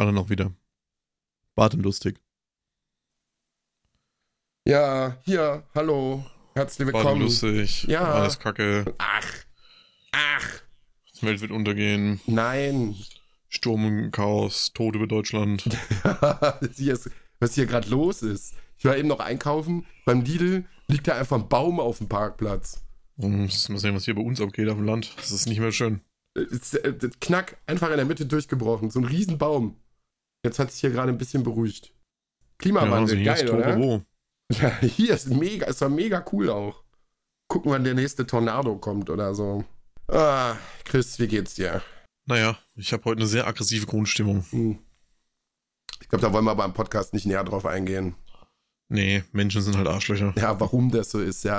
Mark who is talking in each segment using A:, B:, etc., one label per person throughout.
A: Alle noch wieder. Bart und lustig.
B: Ja, hier, hallo. Herzlich
A: Bart und
B: willkommen.
A: lustig.
B: Ja.
A: Alles kacke.
B: Ach, ach,
A: Die Welt wird untergehen.
B: nein.
A: Sturm und Chaos. Tod über Deutschland.
B: was hier gerade los ist. Ich war eben noch einkaufen. Beim Lidl liegt da einfach ein Baum auf dem Parkplatz.
A: Und mal sehen, was hier bei uns abgeht auf dem Land. Das ist nicht mehr schön.
B: Äh, das Knack, einfach in der Mitte durchgebrochen. So ein Riesenbaum. Jetzt hat es hier gerade ein bisschen beruhigt.
A: Ja,
B: Klimawandel,
A: also hier ist
B: geil, oder? Ja, hier ist mega, ist doch mega cool auch. Gucken, wann der nächste Tornado kommt oder so. Ah, Chris, wie geht's dir?
A: Naja, ich habe heute eine sehr aggressive Grundstimmung.
B: Hm. Ich glaube, da wollen wir beim Podcast nicht näher drauf eingehen.
A: Nee, Menschen sind halt Arschlöcher.
B: Ja, warum das so ist. Ja,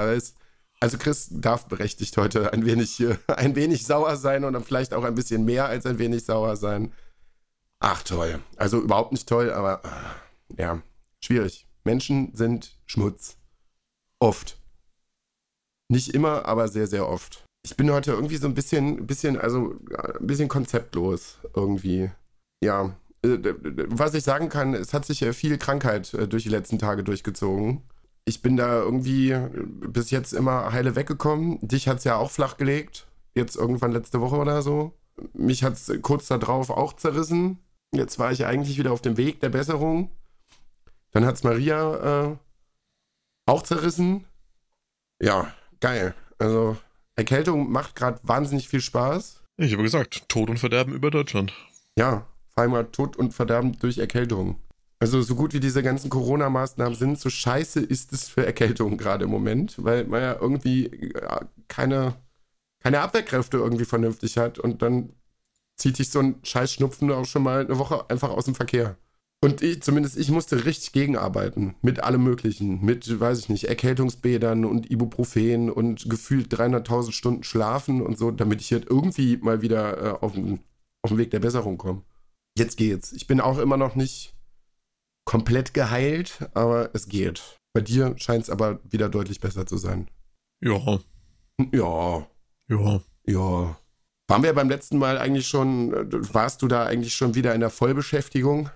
B: also Chris darf berechtigt heute ein wenig, ein wenig sauer sein und dann vielleicht auch ein bisschen mehr als ein wenig sauer sein. Ach toll. Also überhaupt nicht toll, aber ah, ja, schwierig. Menschen sind Schmutz. Oft. Nicht immer, aber sehr, sehr oft. Ich bin heute irgendwie so ein bisschen, bisschen, also äh, ein bisschen konzeptlos irgendwie. Ja, äh, was ich sagen kann, es hat sich äh, viel Krankheit äh, durch die letzten Tage durchgezogen. Ich bin da irgendwie äh, bis jetzt immer heile weggekommen. Dich hat es ja auch flach gelegt. Jetzt irgendwann letzte Woche oder so. Mich hat es kurz darauf auch zerrissen. Jetzt war ich eigentlich wieder auf dem Weg der Besserung. Dann hat es Maria äh, auch zerrissen. Ja, geil. Also Erkältung macht gerade wahnsinnig viel Spaß.
A: Ich habe gesagt, Tod und Verderben über Deutschland.
B: Ja, vor allem mal Tod und Verderben durch Erkältung. Also so gut wie diese ganzen Corona-Maßnahmen sind, so scheiße ist es für Erkältung gerade im Moment, weil man ja irgendwie ja, keine, keine Abwehrkräfte irgendwie vernünftig hat und dann zieht sich so ein scheiß Schnupfen auch schon mal eine Woche einfach aus dem Verkehr. Und ich, zumindest ich musste richtig gegenarbeiten. Mit allem Möglichen. Mit, weiß ich nicht, Erkältungsbädern und Ibuprofen und gefühlt 300.000 Stunden schlafen und so, damit ich jetzt irgendwie mal wieder äh, auf, den, auf den Weg der Besserung komme. Jetzt geht's. Ich bin auch immer noch nicht komplett geheilt, aber es geht. Bei dir scheint es aber wieder deutlich besser zu sein.
A: Ja,
B: Ja,
A: ja.
B: ja. Waren wir beim letzten Mal eigentlich schon, äh, warst du da eigentlich schon wieder in der Vollbeschäftigung,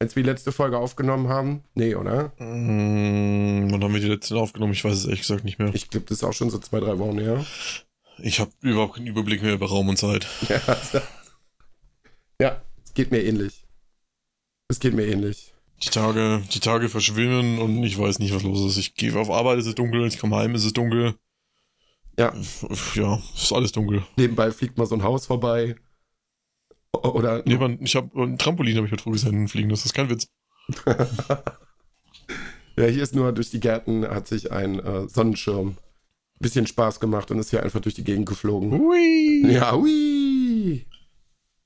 B: als wir die letzte Folge aufgenommen haben? Nee, oder?
A: Mm, wann haben wir die letzte aufgenommen? Ich weiß es ehrlich gesagt nicht mehr.
B: Ich glaube, das ist auch schon so zwei, drei Wochen her.
A: Ich habe überhaupt keinen Überblick mehr über Raum und Zeit.
B: Ja, ja es geht mir ähnlich. Es geht mir ähnlich.
A: Die Tage, die Tage verschwimmen und ich weiß nicht, was los ist. Ich gehe auf Arbeit, es ist dunkel, ich komme heim, es ist dunkel.
B: Ja.
A: Ja, es ist alles dunkel.
B: Nebenbei fliegt mal so ein Haus vorbei. Oder
A: Nee, man, ich habe ein Trampolin habe ich heute früh gesehen fliegen, das ist kein Witz.
B: Ja, hier ist nur durch die Gärten hat sich ein äh, Sonnenschirm bisschen Spaß gemacht und ist hier einfach durch die Gegend geflogen.
A: Hui!
B: Ja, hui!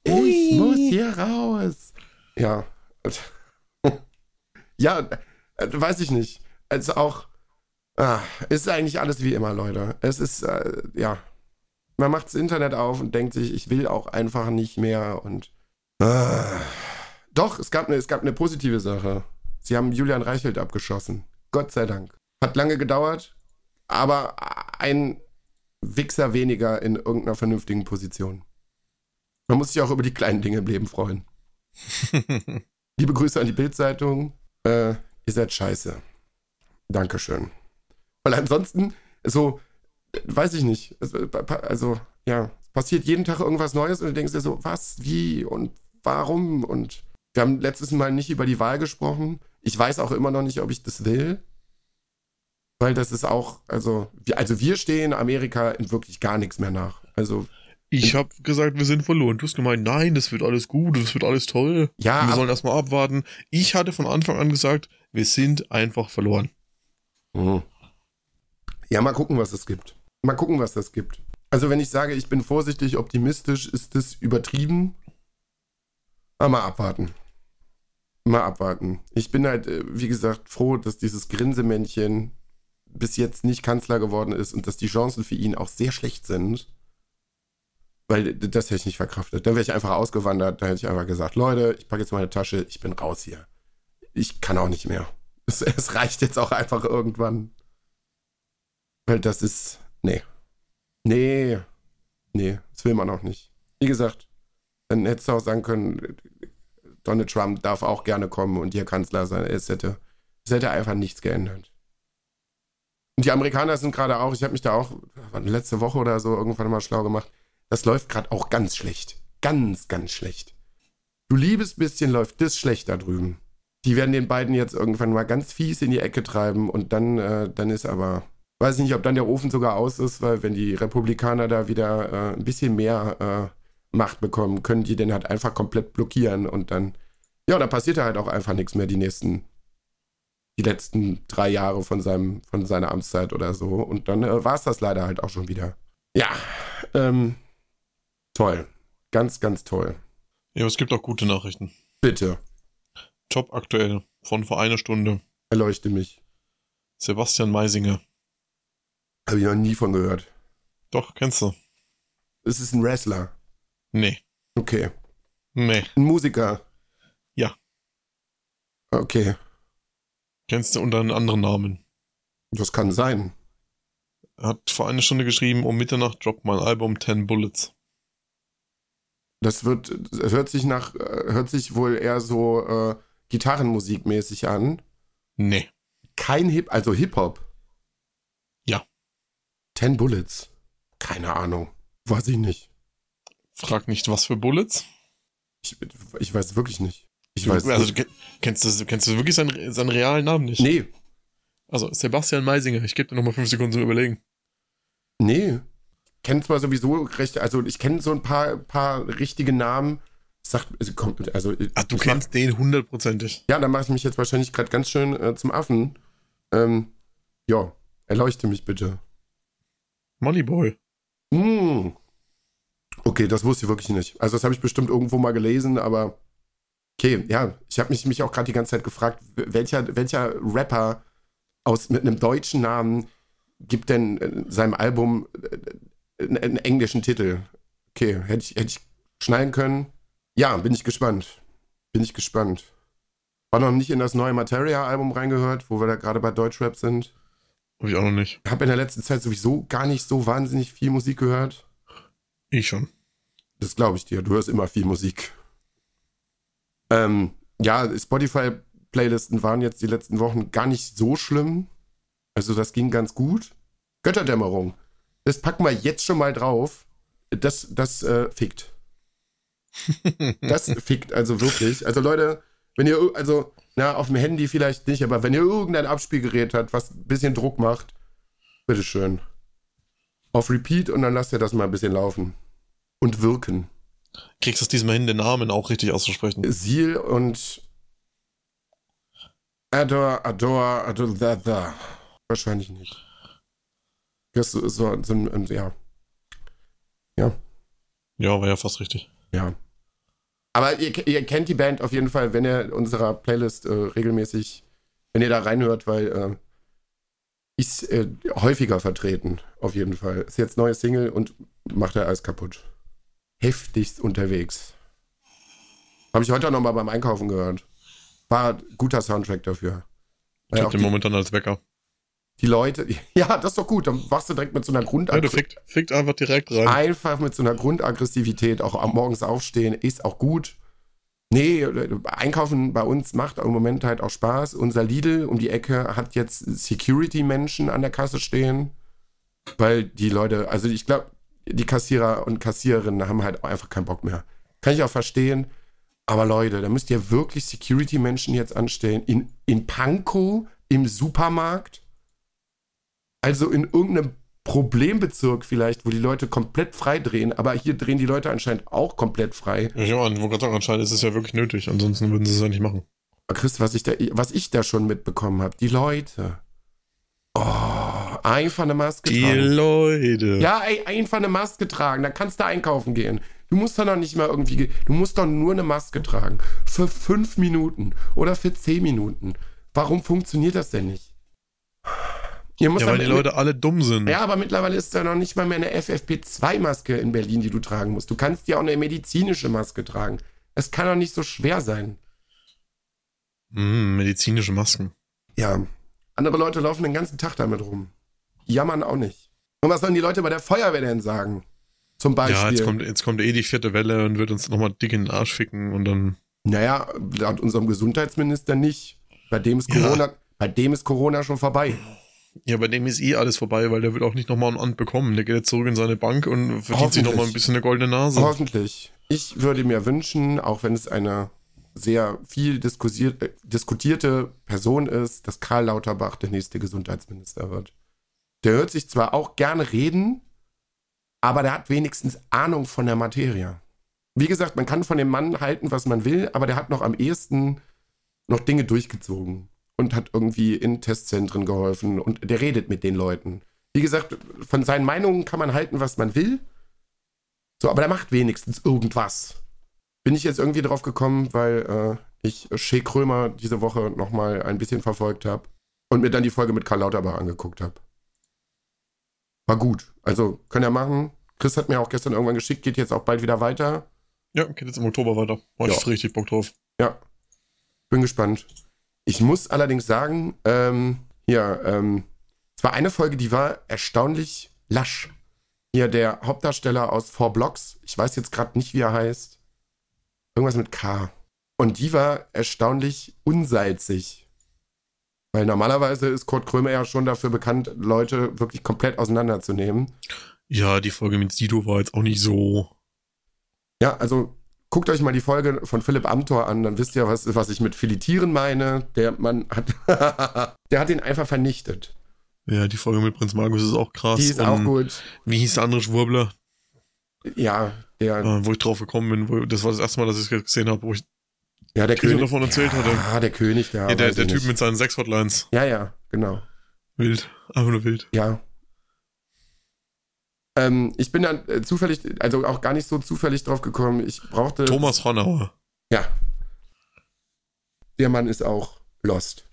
B: Ich
A: Hui.
B: muss hier raus. Ja. Ja, äh, weiß ich nicht. Also auch, ah, ist eigentlich alles wie immer, Leute. Es ist, äh, ja. Man macht das Internet auf und denkt sich, ich will auch einfach nicht mehr und. Ah. Doch, es gab, eine, es gab eine positive Sache. Sie haben Julian Reichelt abgeschossen. Gott sei Dank. Hat lange gedauert, aber ein Wichser weniger in irgendeiner vernünftigen Position. Man muss sich auch über die kleinen Dinge im Leben freuen. Liebe Grüße an die Bildzeitung. Äh, ihr seid scheiße. Dankeschön. Weil ansonsten, so, weiß ich nicht. Pa- Also, ja, es passiert jeden Tag irgendwas Neues und du denkst dir so, was, wie und warum? Und wir haben letztes Mal nicht über die Wahl gesprochen. Ich weiß auch immer noch nicht, ob ich das will. Weil das ist auch, also, wir, also wir stehen Amerika in wirklich gar nichts mehr nach. Also,
A: Ich habe gesagt, wir sind verloren. Du hast gemeint, nein, das wird alles gut, das wird alles toll.
B: ja,
A: wir sollen erstmal abwarten. Ich hatte von Anfang an gesagt, wir sind einfach verloren.
B: Mhm. Ja, mal gucken, was es gibt. Mal gucken, was das gibt. Also, wenn ich sage, ich bin vorsichtig optimistisch, ist das übertrieben. Aber mal abwarten. Mal abwarten. Ich bin halt, äh, wie gesagt, froh, dass dieses Grinsemännchen bis jetzt nicht Kanzler geworden ist und dass die Chancen für ihn auch sehr schlecht sind. Weil das hätte ich nicht verkraftet. Dann wäre ich einfach ausgewandert. Da hätte ich einfach gesagt, Leute, ich packe jetzt meine Tasche, ich bin raus hier. Ich kann auch nicht mehr. Es, es reicht jetzt auch einfach irgendwann. Weil das ist. Nee. Nee. Nee, das will man auch nicht. Wie gesagt, dann hättest du auch sagen können, Donald Trump darf auch gerne kommen und hier Kanzler sein. Es hätte, es hätte einfach nichts geändert. Und die Amerikaner sind gerade auch, ich habe mich da auch letzte Woche oder so irgendwann mal schlau gemacht, das läuft gerade auch ganz schlecht. Ganz, ganz schlecht. Du liebes bisschen läuft das schlecht da drüben. Die werden den beiden jetzt irgendwann mal ganz fies in die Ecke treiben und dann, äh, dann ist aber, weiß ich nicht, ob dann der Ofen sogar aus ist, weil wenn die Republikaner da wieder äh, ein bisschen mehr äh, Macht bekommen, können die den halt einfach komplett blockieren und dann, ja, dann passiert da halt auch einfach nichts mehr die nächsten, die letzten drei Jahre von seinem, von seiner Amtszeit oder so. Und dann äh, war es das leider halt auch schon wieder. Ja, ähm, toll. Ganz, ganz toll.
A: Ja, es gibt auch gute Nachrichten.
B: Bitte,
A: Job aktuell von vor einer Stunde.
B: erleuchte mich.
A: Sebastian Meisinger.
B: Habe ich noch nie von gehört.
A: Doch, kennst du?
B: Es ist ein Wrestler.
A: Nee.
B: Okay.
A: Nee.
B: Ein Musiker.
A: Ja.
B: Okay.
A: Kennst du unter einem anderen Namen.
B: Das kann sein.
A: Er hat vor einer Stunde geschrieben, um Mitternacht droppt mein Album 10 Bullets.
B: Das wird, das hört sich nach, äh, hört sich wohl eher so äh, Gitarrenmusikmäßig an.
A: Nee.
B: Kein Hip, also Hip-Hop. Ten Bullets. Keine Ahnung. Weiß ich nicht.
A: Frag nicht, was für Bullets.
B: Ich, ich weiß wirklich nicht. Ich weiß
A: also,
B: nicht.
A: kennst du, kennst du wirklich seinen, seinen realen Namen nicht?
B: Nee,
A: Also, Sebastian Meisinger. Ich gebe dir nochmal fünf Sekunden zum Überlegen.
B: nee. Kennt zwar sowieso recht, also ich kenne so ein paar, paar richtige Namen. Sagt, also, kommt, also
A: Ah, du kennst den hundertprozentig.
B: Ja, dann mache ich mich jetzt wahrscheinlich gerade ganz schön äh, zum Affen. Ähm, ja, erleuchte mich bitte.
A: Moneyboy.
B: Mm. Okay, das wusste ich wirklich nicht. Also das habe ich bestimmt irgendwo mal gelesen, aber okay, ja, ich habe mich, mich auch gerade die ganze Zeit gefragt, welcher, welcher Rapper aus, mit einem deutschen Namen gibt denn äh, seinem Album äh, einen, einen englischen Titel? Okay, hätte ich, hätte ich schneiden können. Ja, bin ich gespannt. Bin ich gespannt. War noch nicht in das neue Materia-Album reingehört, wo wir da gerade bei Deutschrap sind.
A: Hab ich auch noch nicht.
B: Habe in der letzten Zeit sowieso gar nicht so wahnsinnig viel Musik gehört.
A: Ich schon.
B: Das glaube ich dir. Du hörst immer viel Musik. Ähm, ja, Spotify-Playlisten waren jetzt die letzten Wochen gar nicht so schlimm. Also das ging ganz gut. Götterdämmerung. Das packen wir jetzt schon mal drauf. Das, das äh, fickt. Das fickt also wirklich. Also Leute, wenn ihr, also, na, auf dem Handy vielleicht nicht, aber wenn ihr irgendein Abspielgerät habt, was ein bisschen Druck macht, bitteschön. Auf Repeat und dann lasst ihr das mal ein bisschen laufen. Und wirken.
A: Kriegst du es diesmal hin, den Namen auch richtig auszusprechen?
B: Seal und Adore, Adore, Adore, da, da. Wahrscheinlich nicht. Das ist so, so, so ein, ja,
A: Ja, war ja fast richtig.
B: ja. Aber ihr, ihr kennt die Band auf jeden Fall, wenn ihr unserer Playlist äh, regelmäßig, wenn ihr da reinhört, weil äh, ist äh, häufiger vertreten, auf jeden Fall. Ist jetzt neue Single und macht er alles kaputt. Heftigst unterwegs. Habe ich heute auch noch mal beim Einkaufen gehört. War guter Soundtrack dafür.
A: Ich hab den momentan als Wecker.
B: Die Leute, ja, das ist doch gut. Dann wachst du direkt mit so einer
A: Ja, du
B: Grundaggression.
A: fickt, fickt einfach direkt rein.
B: Einfach mit so einer Grundaggressivität auch am morgens aufstehen, ist auch gut. Nee, einkaufen bei uns macht im Moment halt auch Spaß. Unser Lidl um die Ecke hat jetzt Security-Menschen an der Kasse stehen, weil die Leute, also ich glaube, die Kassierer und Kassiererinnen haben halt einfach keinen Bock mehr. Kann ich auch verstehen. Aber Leute, da müsst ihr wirklich Security-Menschen jetzt anstellen. In, in Pankow im Supermarkt. Also in irgendeinem Problembezirk vielleicht, wo die Leute komplett frei drehen, aber hier drehen die Leute anscheinend auch komplett frei.
A: Ja, ich meine, wo gerade sagen, anscheinend ist es ja wirklich nötig, ansonsten würden sie es ja nicht machen.
B: Chris, was ich da, was ich da schon mitbekommen habe, die Leute. Oh, einfach eine Maske
A: Die
B: tragen.
A: Leute.
B: Ja, ey, einfach eine Maske tragen, dann kannst du einkaufen gehen. Du musst doch noch nicht mal irgendwie, ge- du musst doch nur eine Maske tragen. Für fünf Minuten oder für zehn Minuten. Warum funktioniert das denn nicht?
A: Ja, weil die Leute alle dumm sind.
B: Ja, aber mittlerweile ist da noch nicht mal mehr eine FFP2-Maske in Berlin, die du tragen musst. Du kannst ja auch eine medizinische Maske tragen. Es kann doch nicht so schwer sein.
A: Hm, medizinische Masken.
B: Ja. Andere Leute laufen den ganzen Tag damit rum. Die jammern auch nicht. Und was sollen die Leute bei der Feuerwehr denn sagen? Zum Beispiel.
A: Ja, jetzt kommt, jetzt kommt eh die vierte Welle und wird uns nochmal dick in den Arsch ficken und dann.
B: Naja, laut unserem Gesundheitsminister nicht. Bei dem ist Corona, ja. bei dem ist Corona schon vorbei.
A: Ja, bei dem ist eh alles vorbei, weil der wird auch nicht nochmal ein Amt bekommen. Der geht jetzt zurück in seine Bank und verdient sich nochmal ein bisschen eine goldene Nase.
B: Hoffentlich. Ich würde mir wünschen, auch wenn es eine sehr viel äh, diskutierte Person ist, dass Karl Lauterbach der nächste Gesundheitsminister wird. Der hört sich zwar auch gerne reden, aber der hat wenigstens Ahnung von der Materie. Wie gesagt, man kann von dem Mann halten, was man will, aber der hat noch am ehesten noch Dinge durchgezogen und hat irgendwie in Testzentren geholfen und der redet mit den Leuten. Wie gesagt, von seinen Meinungen kann man halten, was man will. So, aber der macht wenigstens irgendwas. Bin ich jetzt irgendwie drauf gekommen, weil äh, ich Shea Krömer diese Woche nochmal ein bisschen verfolgt habe und mir dann die Folge mit Karl Lauterbach angeguckt habe. War gut. Also, kann er machen. Chris hat mir auch gestern irgendwann geschickt, geht jetzt auch bald wieder weiter.
A: Ja, geht jetzt im Oktober weiter. War ja. ich richtig Bock drauf.
B: Ja. Bin gespannt. Ich muss allerdings sagen, ähm, hier, ähm, es war eine Folge, die war erstaunlich lasch. Hier der Hauptdarsteller aus Four Blocks, ich weiß jetzt gerade nicht, wie er heißt. Irgendwas mit K. Und die war erstaunlich unsalzig. Weil normalerweise ist Kurt Krömer ja schon dafür bekannt, Leute wirklich komplett auseinanderzunehmen.
A: Ja, die Folge mit Sido war jetzt auch nicht so.
B: Ja, also guckt euch mal die Folge von Philipp Amthor an, dann wisst ihr, was, was ich mit Filetieren meine. Der Mann hat, der hat ihn einfach vernichtet.
A: Ja, die Folge mit Prinz Markus ist auch krass.
B: Die ist Und auch gut.
A: Wie hieß der andere Schwurbler?
B: Ja, der.
A: Äh, wo ich drauf gekommen bin, wo, das war das erste Mal, dass ich es gesehen habe, wo ich
B: ja, der König
A: davon erzählt
B: ja,
A: hatte.
B: Ah, der König,
A: der. Ja, der, der Typ nicht. mit seinen sechs Hotlines.
B: Ja, ja, genau.
A: Wild. Einfach nur wild.
B: Ja. Ähm, ich bin dann äh, zufällig, also auch gar nicht so zufällig drauf gekommen. Ich brauchte.
A: Thomas Honauer.
B: Ja. Der Mann ist auch lost.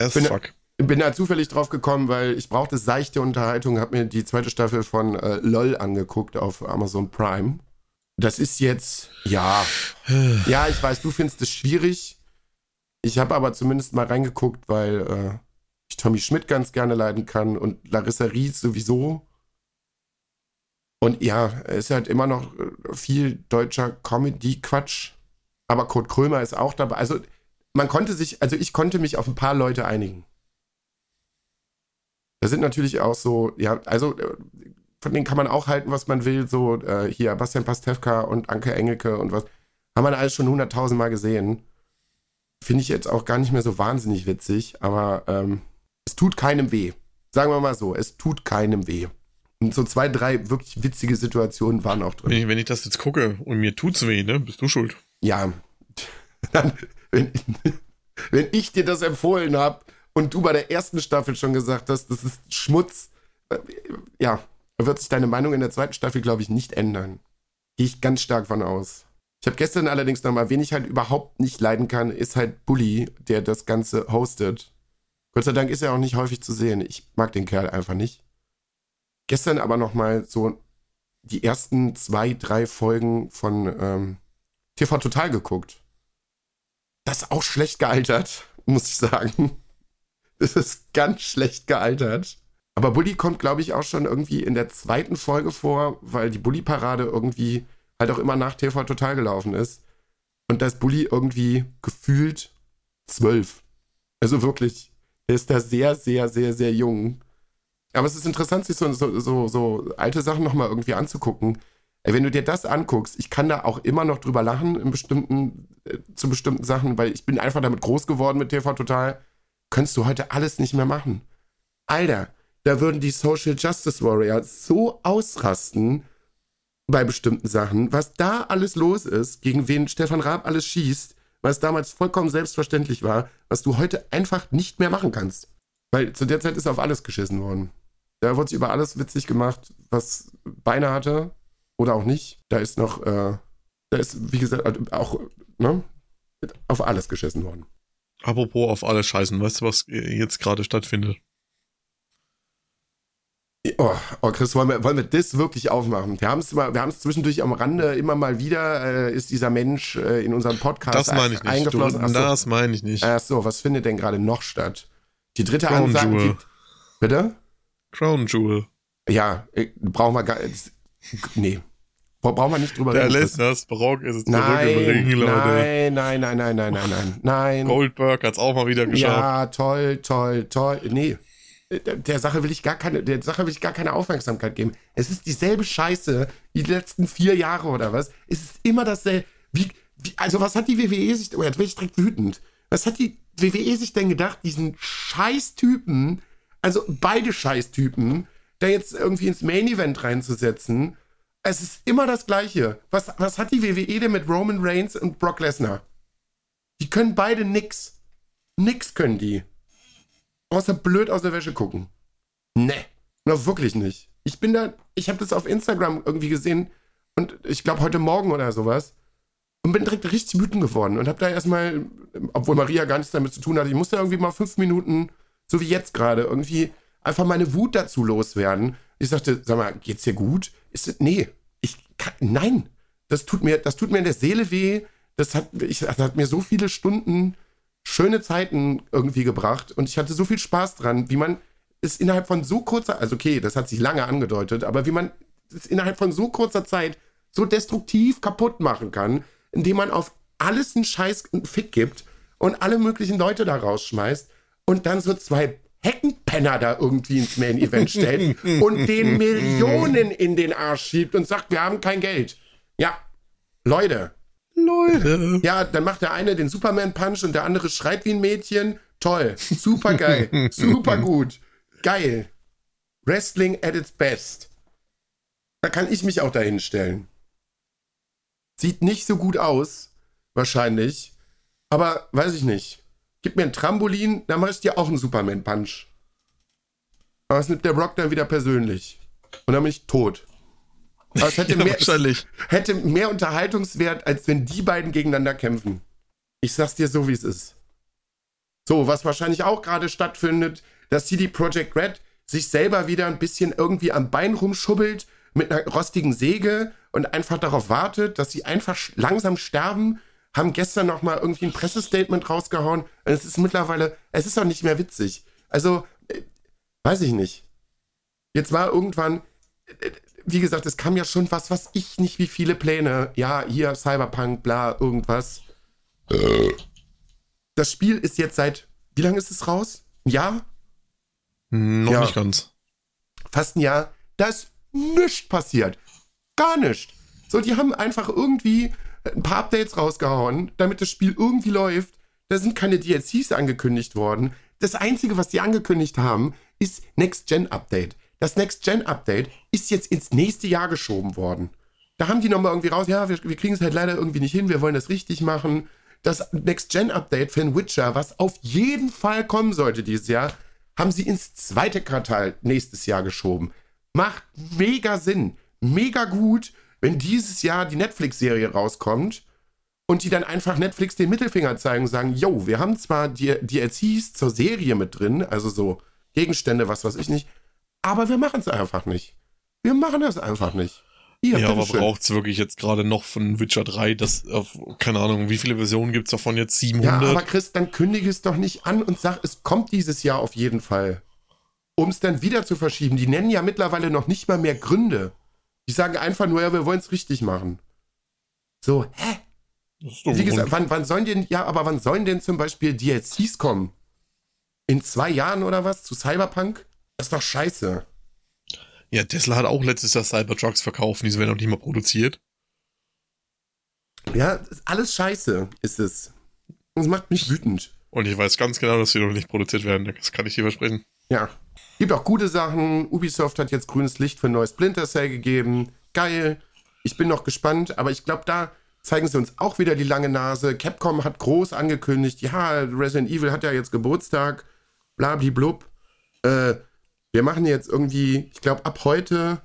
A: As bin, fuck.
B: Bin da zufällig drauf gekommen, weil ich brauchte seichte Unterhaltung, habe mir die zweite Staffel von äh, LOL angeguckt auf Amazon Prime. Das ist jetzt, ja. ja, ich weiß, du findest es schwierig. Ich habe aber zumindest mal reingeguckt, weil äh, ich Tommy Schmidt ganz gerne leiden kann und Larissa Ries sowieso. Und ja, es ist halt immer noch äh, viel deutscher Comedy-Quatsch. Aber Kurt Krömer ist auch dabei. Also, man konnte sich, also ich konnte mich auf ein paar Leute einigen. Da sind natürlich auch so, ja, also äh, von denen kann man auch halten, was man will. So äh, hier Bastian Pastewka und Anke Engelke und was. Haben wir alles schon hunderttausendmal gesehen. Finde ich jetzt auch gar nicht mehr so wahnsinnig witzig, aber ähm, es tut keinem weh. Sagen wir mal so, es tut keinem weh. Und so zwei, drei wirklich witzige Situationen waren auch drin.
A: Wenn ich, das jetzt gucke und mir tut's weh, ne, bist du schuld.
B: Ja. Dann, wenn, wenn ich dir das empfohlen habe und du bei der ersten Staffel schon gesagt hast, das ist Schmutz, äh, ja, wird sich deine Meinung in der zweiten Staffel, glaube ich, nicht ändern. Gehe ich ganz stark von aus. Ich habe gestern allerdings nochmal, wen ich halt überhaupt nicht leiden kann, ist halt Bully, der das Ganze hostet. Gott sei Dank ist er auch nicht häufig zu sehen. Ich mag den Kerl einfach nicht. Gestern aber nochmal so die ersten zwei, drei Folgen von ähm, TV Total geguckt. Das ist auch schlecht gealtert, muss ich sagen. Das ist ganz schlecht gealtert. Aber Bully kommt, glaube ich, auch schon irgendwie in der zweiten Folge vor, weil die Bully-Parade irgendwie halt auch immer nach TV Total gelaufen ist. Und da ist Bully irgendwie gefühlt zwölf. Also wirklich, ist da sehr, sehr, sehr, sehr jung. Aber es ist interessant, sich so, so, so, so alte Sachen nochmal irgendwie anzugucken. Wenn du dir das anguckst, ich kann da auch immer noch drüber lachen in bestimmten, äh, zu bestimmten Sachen, weil ich bin einfach damit groß geworden mit TV Total. Könntest du heute alles nicht mehr machen. Alter, da würden die Social Justice Warriors so ausrasten bei bestimmten Sachen, was da alles los ist, gegen wen Stefan Raab alles schießt, was damals vollkommen selbstverständlich war, was du heute einfach nicht mehr machen kannst. Weil zu der Zeit ist auf alles geschissen worden. Da wurde sich über alles witzig gemacht, was Beine hatte oder auch nicht. Da ist noch, äh, da ist, wie gesagt, auch, ne, auf alles geschissen worden.
A: Apropos auf alles scheißen, weißt du, was jetzt gerade stattfindet?
B: Oh, oh Chris, wollen wir, wollen wir das wirklich aufmachen? Wir haben es wir haben es zwischendurch am Rande immer mal wieder, äh, ist dieser Mensch äh, in unserem Podcast
A: das meine ich nicht. Du, das meine ich nicht.
B: Ach so, was findet denn gerade noch statt? Die dritte Crown Ansage Jewel. gibt. Bitte?
A: Crown Jewel.
B: Ja, äh, brauchen wir gar. Nee. Brauchen wir nicht drüber
A: Der
B: reden. Chris.
A: Lesners Brock ist zurück
B: Nein,
A: im Ring, Leute.
B: nein, nein, nein, nein, nein, nein, nein, nein.
A: Goldberg hat's auch mal wieder geschafft.
B: Ja, toll, toll, toll. Nee, der Sache will ich gar keine, der Sache will ich gar keine Aufmerksamkeit geben. Es ist dieselbe Scheiße wie die letzten vier Jahre oder was. Es ist immer dasselbe. Wie, wie, also was hat die WWE sich, oh, jetzt werde ich direkt wütend. Was hat die WWE sich denn gedacht, diesen Scheißtypen, also beide Scheißtypen, da jetzt irgendwie ins Main Event reinzusetzen? Es ist immer das Gleiche. Was, was hat die WWE denn mit Roman Reigns und Brock Lesnar? Die können beide nix. Nix können die. Außer blöd aus der Wäsche gucken. Ne. Na, wirklich nicht. Ich bin da, ich habe das auf Instagram irgendwie gesehen und ich glaube heute Morgen oder sowas und bin direkt richtig wütend geworden und habe da erstmal, obwohl Maria gar nichts damit zu tun hatte, ich musste irgendwie mal fünf Minuten, so wie jetzt gerade, irgendwie einfach meine Wut dazu loswerden. Ich sagte, sag mal, geht's dir gut? Ist es, nee, ich kann, nein, das tut mir, das tut mir in der Seele weh. Das hat, ich, das hat mir so viele Stunden schöne Zeiten irgendwie gebracht und ich hatte so viel Spaß dran, wie man es innerhalb von so kurzer, also okay, das hat sich lange angedeutet, aber wie man es innerhalb von so kurzer Zeit so destruktiv kaputt machen kann, indem man auf alles einen Scheiß einen Fick gibt und alle möglichen Leute da rausschmeißt und dann so zwei Heckenpenner da irgendwie ins Main Event stellt und den Millionen in den Arsch schiebt und sagt, wir haben kein Geld. Ja, Leute,
A: Leute.
B: ja, dann macht der eine den Superman-Punch und der andere schreit wie ein Mädchen. Toll. Super geil. Super gut. Geil. Wrestling at its best. Da kann ich mich auch dahin stellen. Sieht nicht so gut aus, wahrscheinlich. Aber weiß ich nicht. Gib mir ein Trampolin, dann mach ich dir auch einen Superman-Punch. Aber das nimmt der Brock dann wieder persönlich. Und dann bin ich tot. Aber es hätte
A: Ja,
B: mehr,
A: wahrscheinlich.
B: hätte mehr Unterhaltungswert, als wenn die beiden gegeneinander kämpfen. Ich sag's dir so, wie es ist. So, was wahrscheinlich auch gerade stattfindet, dass CD Projekt Red sich selber wieder ein bisschen irgendwie am Bein rumschubbelt mit einer rostigen Säge und einfach darauf wartet, dass sie einfach langsam sterben, haben gestern noch mal irgendwie ein Pressestatement rausgehauen und es ist mittlerweile, es ist auch nicht mehr witzig. Also, äh, weiß ich nicht. Jetzt war irgendwann, äh, wie gesagt, es kam ja schon was, was ich nicht, wie viele Pläne, ja, hier Cyberpunk, bla, irgendwas. Das Spiel ist jetzt seit, wie lange ist es raus? Ein Jahr?
A: Noch
B: Ja.
A: nicht ganz.
B: Fast ein Jahr. Da ist nichts passiert. Gar nichts. So, die haben einfach irgendwie ein paar Updates rausgehauen, damit das Spiel irgendwie läuft. Da sind keine DLCs angekündigt worden. Das Einzige, was die angekündigt haben, ist Next-Gen-Update. Das Next-Gen-Update ist jetzt ins nächste Jahr geschoben worden. Da haben die nochmal irgendwie raus, ja, wir, wir kriegen es halt leider irgendwie nicht hin, wir wollen das richtig machen. Das Next-Gen-Update für den Witcher, was auf jeden Fall kommen sollte dieses Jahr, haben sie ins zweite Quartal nächstes Jahr geschoben. Macht mega Sinn. Mega gut, wenn dieses Jahr die Netflix-Serie rauskommt und die dann einfach Netflix den Mittelfinger zeigen und sagen, yo, wir haben zwar die DLCs zur Serie mit drin, also so Gegenstände, was weiß ich nicht, aber wir machen es einfach nicht. Wir machen das einfach nicht. Hier,
A: Ja, aber
B: bitteschön.
A: braucht's wirklich jetzt gerade noch von Witcher 3, das keine Ahnung, wie viele Versionen gibt's davon jetzt?
B: Ja,
A: 700?
B: aber Chris, dann kündige es doch nicht an und sag, es kommt dieses Jahr auf jeden Fall. Um es dann wieder zu verschieben. Die nennen ja mittlerweile noch nicht mal mehr Gründe. Die sagen einfach nur, ja, wir wollen es richtig machen. So, hä?
A: Das ist doch
B: Wie gesagt, wann, wann sollen denn, ja, aber wann sollen denn zum Beispiel DLCs kommen? In zwei Jahren oder was? Zu Cyberpunk? Das ist doch scheiße.
A: Ja, Tesla hat auch letztes Jahr Cybertrucks verkauft, die werden noch nicht mal produziert.
B: Ja, das alles scheiße, ist es. Es macht mich wütend.
A: Und ich weiß ganz genau, dass sie noch nicht produziert werden. Das kann ich dir versprechen.
B: Ja. Gibt auch gute Sachen. Ubisoft hat jetzt grünes Licht für ein neues Splinter Cell gegeben. Geil. Ich bin noch gespannt, aber ich glaube, da zeigen sie uns auch wieder die lange Nase. Capcom hat groß angekündigt, ja, Resident Evil hat ja jetzt Geburtstag, blablablub. Äh, wir machen jetzt irgendwie, ich glaube, ab heute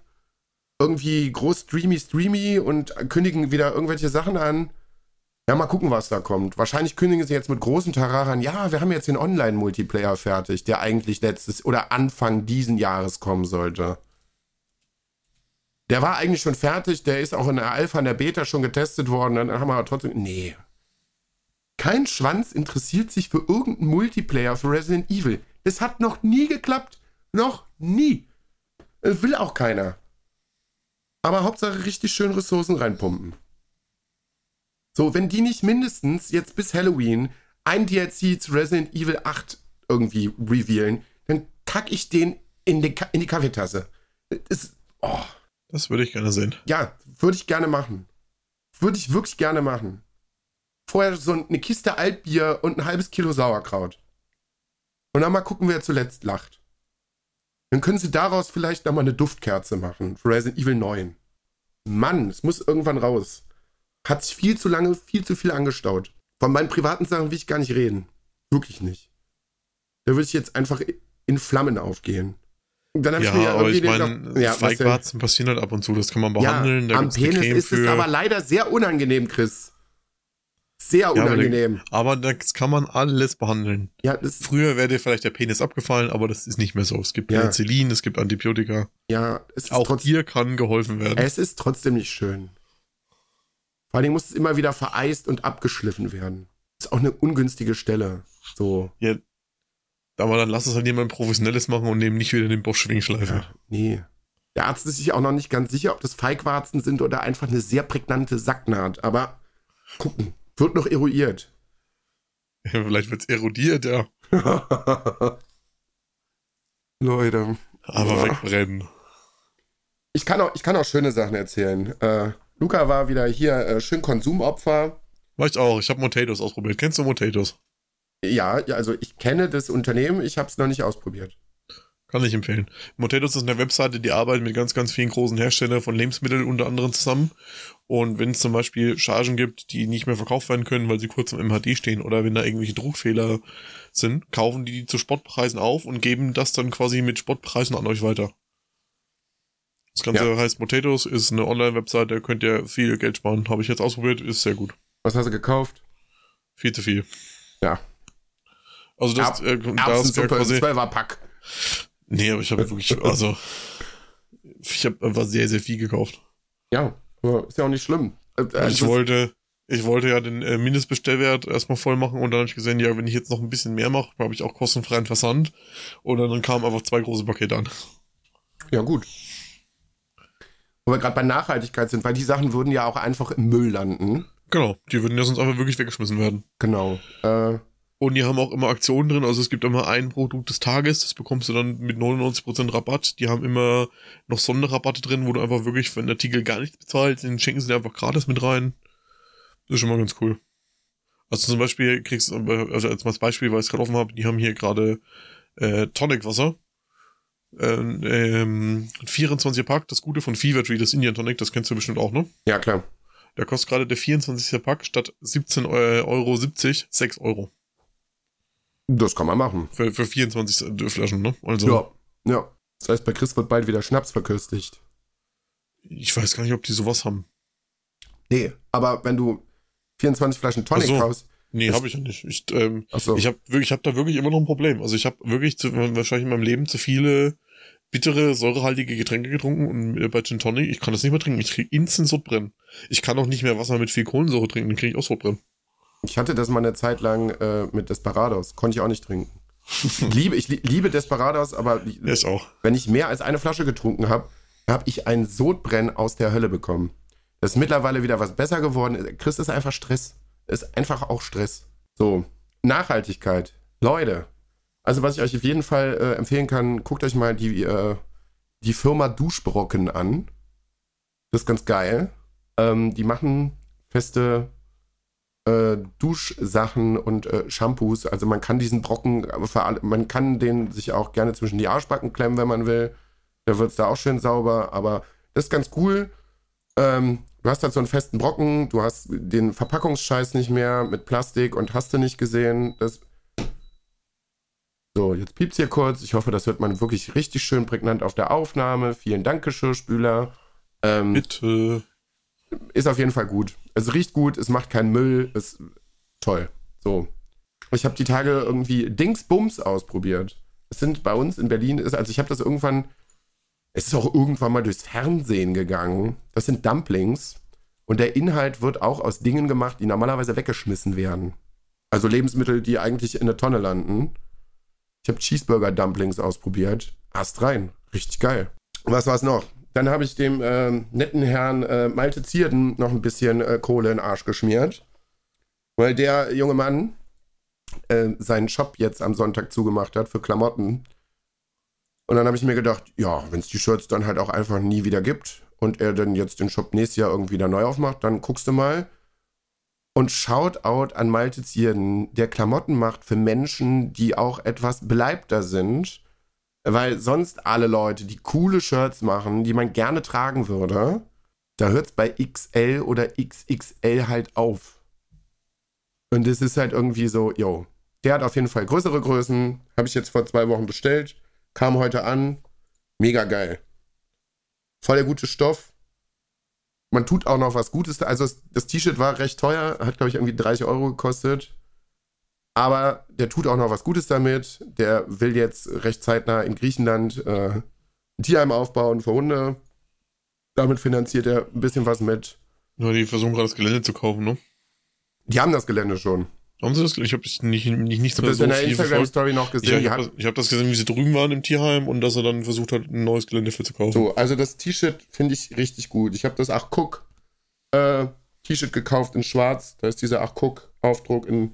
B: irgendwie groß streamy, streamy und kündigen wieder irgendwelche Sachen an. Ja, mal gucken, was da kommt. Wahrscheinlich kündigen sie jetzt mit großen Tararan, ja, wir haben jetzt den Online-Multiplayer fertig, der eigentlich letztes oder Anfang diesen Jahres kommen sollte. Der war eigentlich schon fertig, der ist auch in der Alpha, in der Beta schon getestet worden, dann haben wir aber trotzdem. Nee. Kein Schwanz interessiert sich für irgendeinen Multiplayer für Resident Evil. Das hat noch nie geklappt. Noch nie. Das will auch keiner. Aber Hauptsache richtig schön Ressourcen reinpumpen. So, wenn die nicht mindestens jetzt bis Halloween ein DLC zu Resident Evil 8 irgendwie revealen, dann kack ich den in die, in die Kaffeetasse. Das, oh.
A: das würde ich gerne sehen.
B: Ja, würde ich gerne machen. Würde ich wirklich gerne machen. Vorher so eine Kiste Altbier und ein halbes Kilo Sauerkraut. Und dann mal gucken, wer zuletzt lacht. Dann können sie daraus vielleicht nochmal eine Duftkerze machen für Resident Evil 9. Mann, es muss irgendwann raus. Hat sich viel zu lange, viel zu viel angestaut. Von meinen privaten Sachen will ich gar nicht reden. Wirklich nicht. Da würde ich jetzt einfach in Flammen aufgehen.
A: Dann ja, ich mir aber ich meine, ja, Feigwarzen passieren halt ab und zu, das kann man behandeln.
B: Ja, am Penis ist es aber leider sehr unangenehm, Chris. Sehr unangenehm.
A: Ja, aber, aber, das kann man alles behandeln. Ja, Früher wäre dir vielleicht der Penis abgefallen, aber das ist nicht mehr so. Es gibt Penicillin, es gibt Antibiotika.
B: Ja,
A: es ist auch trotzdem, dir kann geholfen werden.
B: Es ist trotzdem nicht schön. Vor allem muss es immer wieder vereist und abgeschliffen werden. Das ist auch eine ungünstige Stelle. So.
A: Ja, aber dann lass es halt jemand Professionelles machen und nehmen nicht wieder den Bosch-Schwingschleifer. Ja,
B: nee. Der Arzt ist sich auch noch nicht ganz sicher, ob das Feigwarzen sind oder einfach eine sehr prägnante Sacknaht. Aber gucken. Wird noch eruiert.
A: Ja, vielleicht wird es erodiert, ja.
B: Leute.
A: Aber ja. wegbrennen.
B: Ich kann, auch, ich kann auch schöne Sachen erzählen. Äh, Luca war wieder hier äh, schön Konsumopfer.
A: War ich auch. Ich habe Motatos ausprobiert. Kennst du Motatos?
B: Ja, also ich kenne das Unternehmen, ich habe es noch nicht ausprobiert.
A: Kann ich empfehlen. Motatos ist eine Webseite, die arbeitet mit ganz, ganz vielen großen Herstellern von Lebensmitteln unter anderem zusammen. Und wenn es zum Beispiel Chargen gibt, die nicht mehr verkauft werden können, weil sie kurz im MHD stehen oder wenn da irgendwelche Druckfehler sind, kaufen die die zu Spottpreisen auf und geben das dann quasi mit Spottpreisen an euch weiter. Das Ganze ja. heißt Motatos, ist eine Online-Webseite, könnt ihr viel Geld sparen. Habe ich jetzt ausprobiert, ist sehr gut.
B: Was hast du gekauft?
A: Viel zu viel.
B: Ja.
A: Also das,
B: äh, da ist ja quasi... 12er Pack.
A: Nee, aber ich habe wirklich, also ich habe einfach sehr, sehr viel gekauft.
B: Ja, aber ist ja auch nicht schlimm.
A: Also ich wollte, ich wollte ja den äh, Mindestbestellwert erstmal voll machen und dann habe ich gesehen, ja, wenn ich jetzt noch ein bisschen mehr mache, habe ich auch kostenfreien Versand. Und dann kamen einfach zwei große Pakete an.
B: Ja, gut. Wo wir gerade bei Nachhaltigkeit sind, weil die Sachen würden ja auch einfach im Müll landen.
A: Genau, die würden ja sonst einfach wirklich weggeschmissen werden.
B: Genau. Äh,
A: und die haben auch immer Aktionen drin, also es gibt immer ein Produkt des Tages, das bekommst du dann mit 99% Rabatt. Die haben immer noch Sonderrabatte drin, wo du einfach wirklich für einen Artikel gar nichts bezahlst, den schenken sie dir einfach gratis mit rein. Das ist schon mal ganz cool. Also zum Beispiel kriegst du, also als mal das Beispiel, weil ich es gerade offen habe, die haben hier gerade äh, Tonic-Wasser. Ähm, ähm, 24 Pack, das Gute von Fever Tree, das Indian Tonic, das kennst du bestimmt auch, ne?
B: Ja, klar.
A: Der kostet gerade der 24. Pack statt 17,70 Euro 6 Euro.
B: Das kann man machen.
A: Für, für 24 Flaschen, ne?
B: Also. Ja, ja. Das heißt, bei Chris wird bald wieder Schnaps verköstigt.
A: Ich weiß gar nicht, ob die sowas haben.
B: Nee, aber wenn du 24 Flaschen Tonic so. kaufst.
A: Nee, habe ich ja nicht. Ich, ähm, so. ich habe wirklich, ich hab da wirklich immer noch ein Problem. Also ich habe wirklich zu, wahrscheinlich in meinem Leben zu viele bittere, säurehaltige Getränke getrunken und bei Gin Tonic, ich kann das nicht mehr trinken. Ich kriege instant Sodbrennen. Ich kann auch nicht mehr Wasser mit viel Kohlensäure trinken, dann kriege ich auch Sodbrennen.
B: Ich hatte das mal eine Zeit lang äh, mit Desperados. Konnte ich auch nicht trinken. Ich liebe, ich liebe Desperados, aber
A: ich,
B: wenn ich mehr als eine Flasche getrunken habe, habe ich ein Sodbrennen aus der Hölle bekommen. Das ist mittlerweile wieder was besser geworden. Chris ist einfach Stress. Ist einfach auch Stress. So, Nachhaltigkeit. Leute. Also, was ich euch auf jeden Fall äh, empfehlen kann, guckt euch mal die, äh, die Firma Duschbrocken an. Das ist ganz geil. Ähm, die machen feste äh, Duschsachen und äh, Shampoos. Also man kann diesen Brocken, man kann den sich auch gerne zwischen die Arschbacken klemmen, wenn man will. Da wird es da auch schön sauber. Aber das ist ganz cool. Ähm, du hast halt so einen festen Brocken, du hast den Verpackungsscheiß nicht mehr mit Plastik und hast du nicht gesehen. Das so, jetzt piept's hier kurz. Ich hoffe, das hört man wirklich richtig schön prägnant auf der Aufnahme. Vielen Dank, Geschirrspüler.
A: Ähm, Bitte.
B: Ist auf jeden Fall gut. Es riecht gut, es macht keinen Müll, ist toll. So. Ich habe die Tage irgendwie Dingsbums ausprobiert. Es sind bei uns in Berlin, ist, also ich habe das irgendwann, es ist auch irgendwann mal durchs Fernsehen gegangen. Das sind Dumplings. Und der Inhalt wird auch aus Dingen gemacht, die normalerweise weggeschmissen werden. Also Lebensmittel, die eigentlich in der Tonne landen. Ich habe Cheeseburger-Dumplings ausprobiert. Ast rein. Richtig geil. Was war es noch? Dann habe ich dem äh, netten Herrn äh, Malte Zierden noch ein bisschen äh, Kohle in den Arsch geschmiert. Weil der junge Mann äh, seinen Shop jetzt am Sonntag zugemacht hat für Klamotten. Und dann habe ich mir gedacht, ja, wenn es die Shirts dann halt auch einfach nie wieder gibt und er dann jetzt den Shop nächstes Jahr irgendwie wieder neu aufmacht, dann guckst du mal. Und Shoutout an Malte Zierden, der Klamotten macht für Menschen, die auch etwas beleibter sind weil sonst alle Leute, die coole Shirts machen, die man gerne tragen würde, da hört es bei XL oder XXL halt auf. Und es ist halt irgendwie so, yo, der hat auf jeden Fall größere Größen, habe ich jetzt vor zwei Wochen bestellt, kam heute an, mega geil. Voll der gute Stoff. Man tut auch noch was Gutes. Also das T-Shirt war recht teuer, hat glaube ich irgendwie 30 Euro gekostet. Aber der tut auch noch was Gutes damit. Der will jetzt recht zeitnah in Griechenland äh, ein Tierheim aufbauen für Hunde. Damit finanziert er ein bisschen was mit.
A: Ja, die versuchen gerade das Gelände zu kaufen, ne?
B: Die haben das Gelände schon.
A: Haben sie das? Ich habe nicht, nicht, nicht nichts
B: mehr das so in der Instagram-Story noch gesehen.
A: Ich, ich habe hab das gesehen, wie sie drüben waren im Tierheim und dass er dann versucht hat, ein neues Gelände für zu kaufen.
B: So, also das T-Shirt finde ich richtig gut. Ich habe das Ach Guck äh, T-Shirt gekauft in schwarz. Da ist dieser Ach Guck Aufdruck in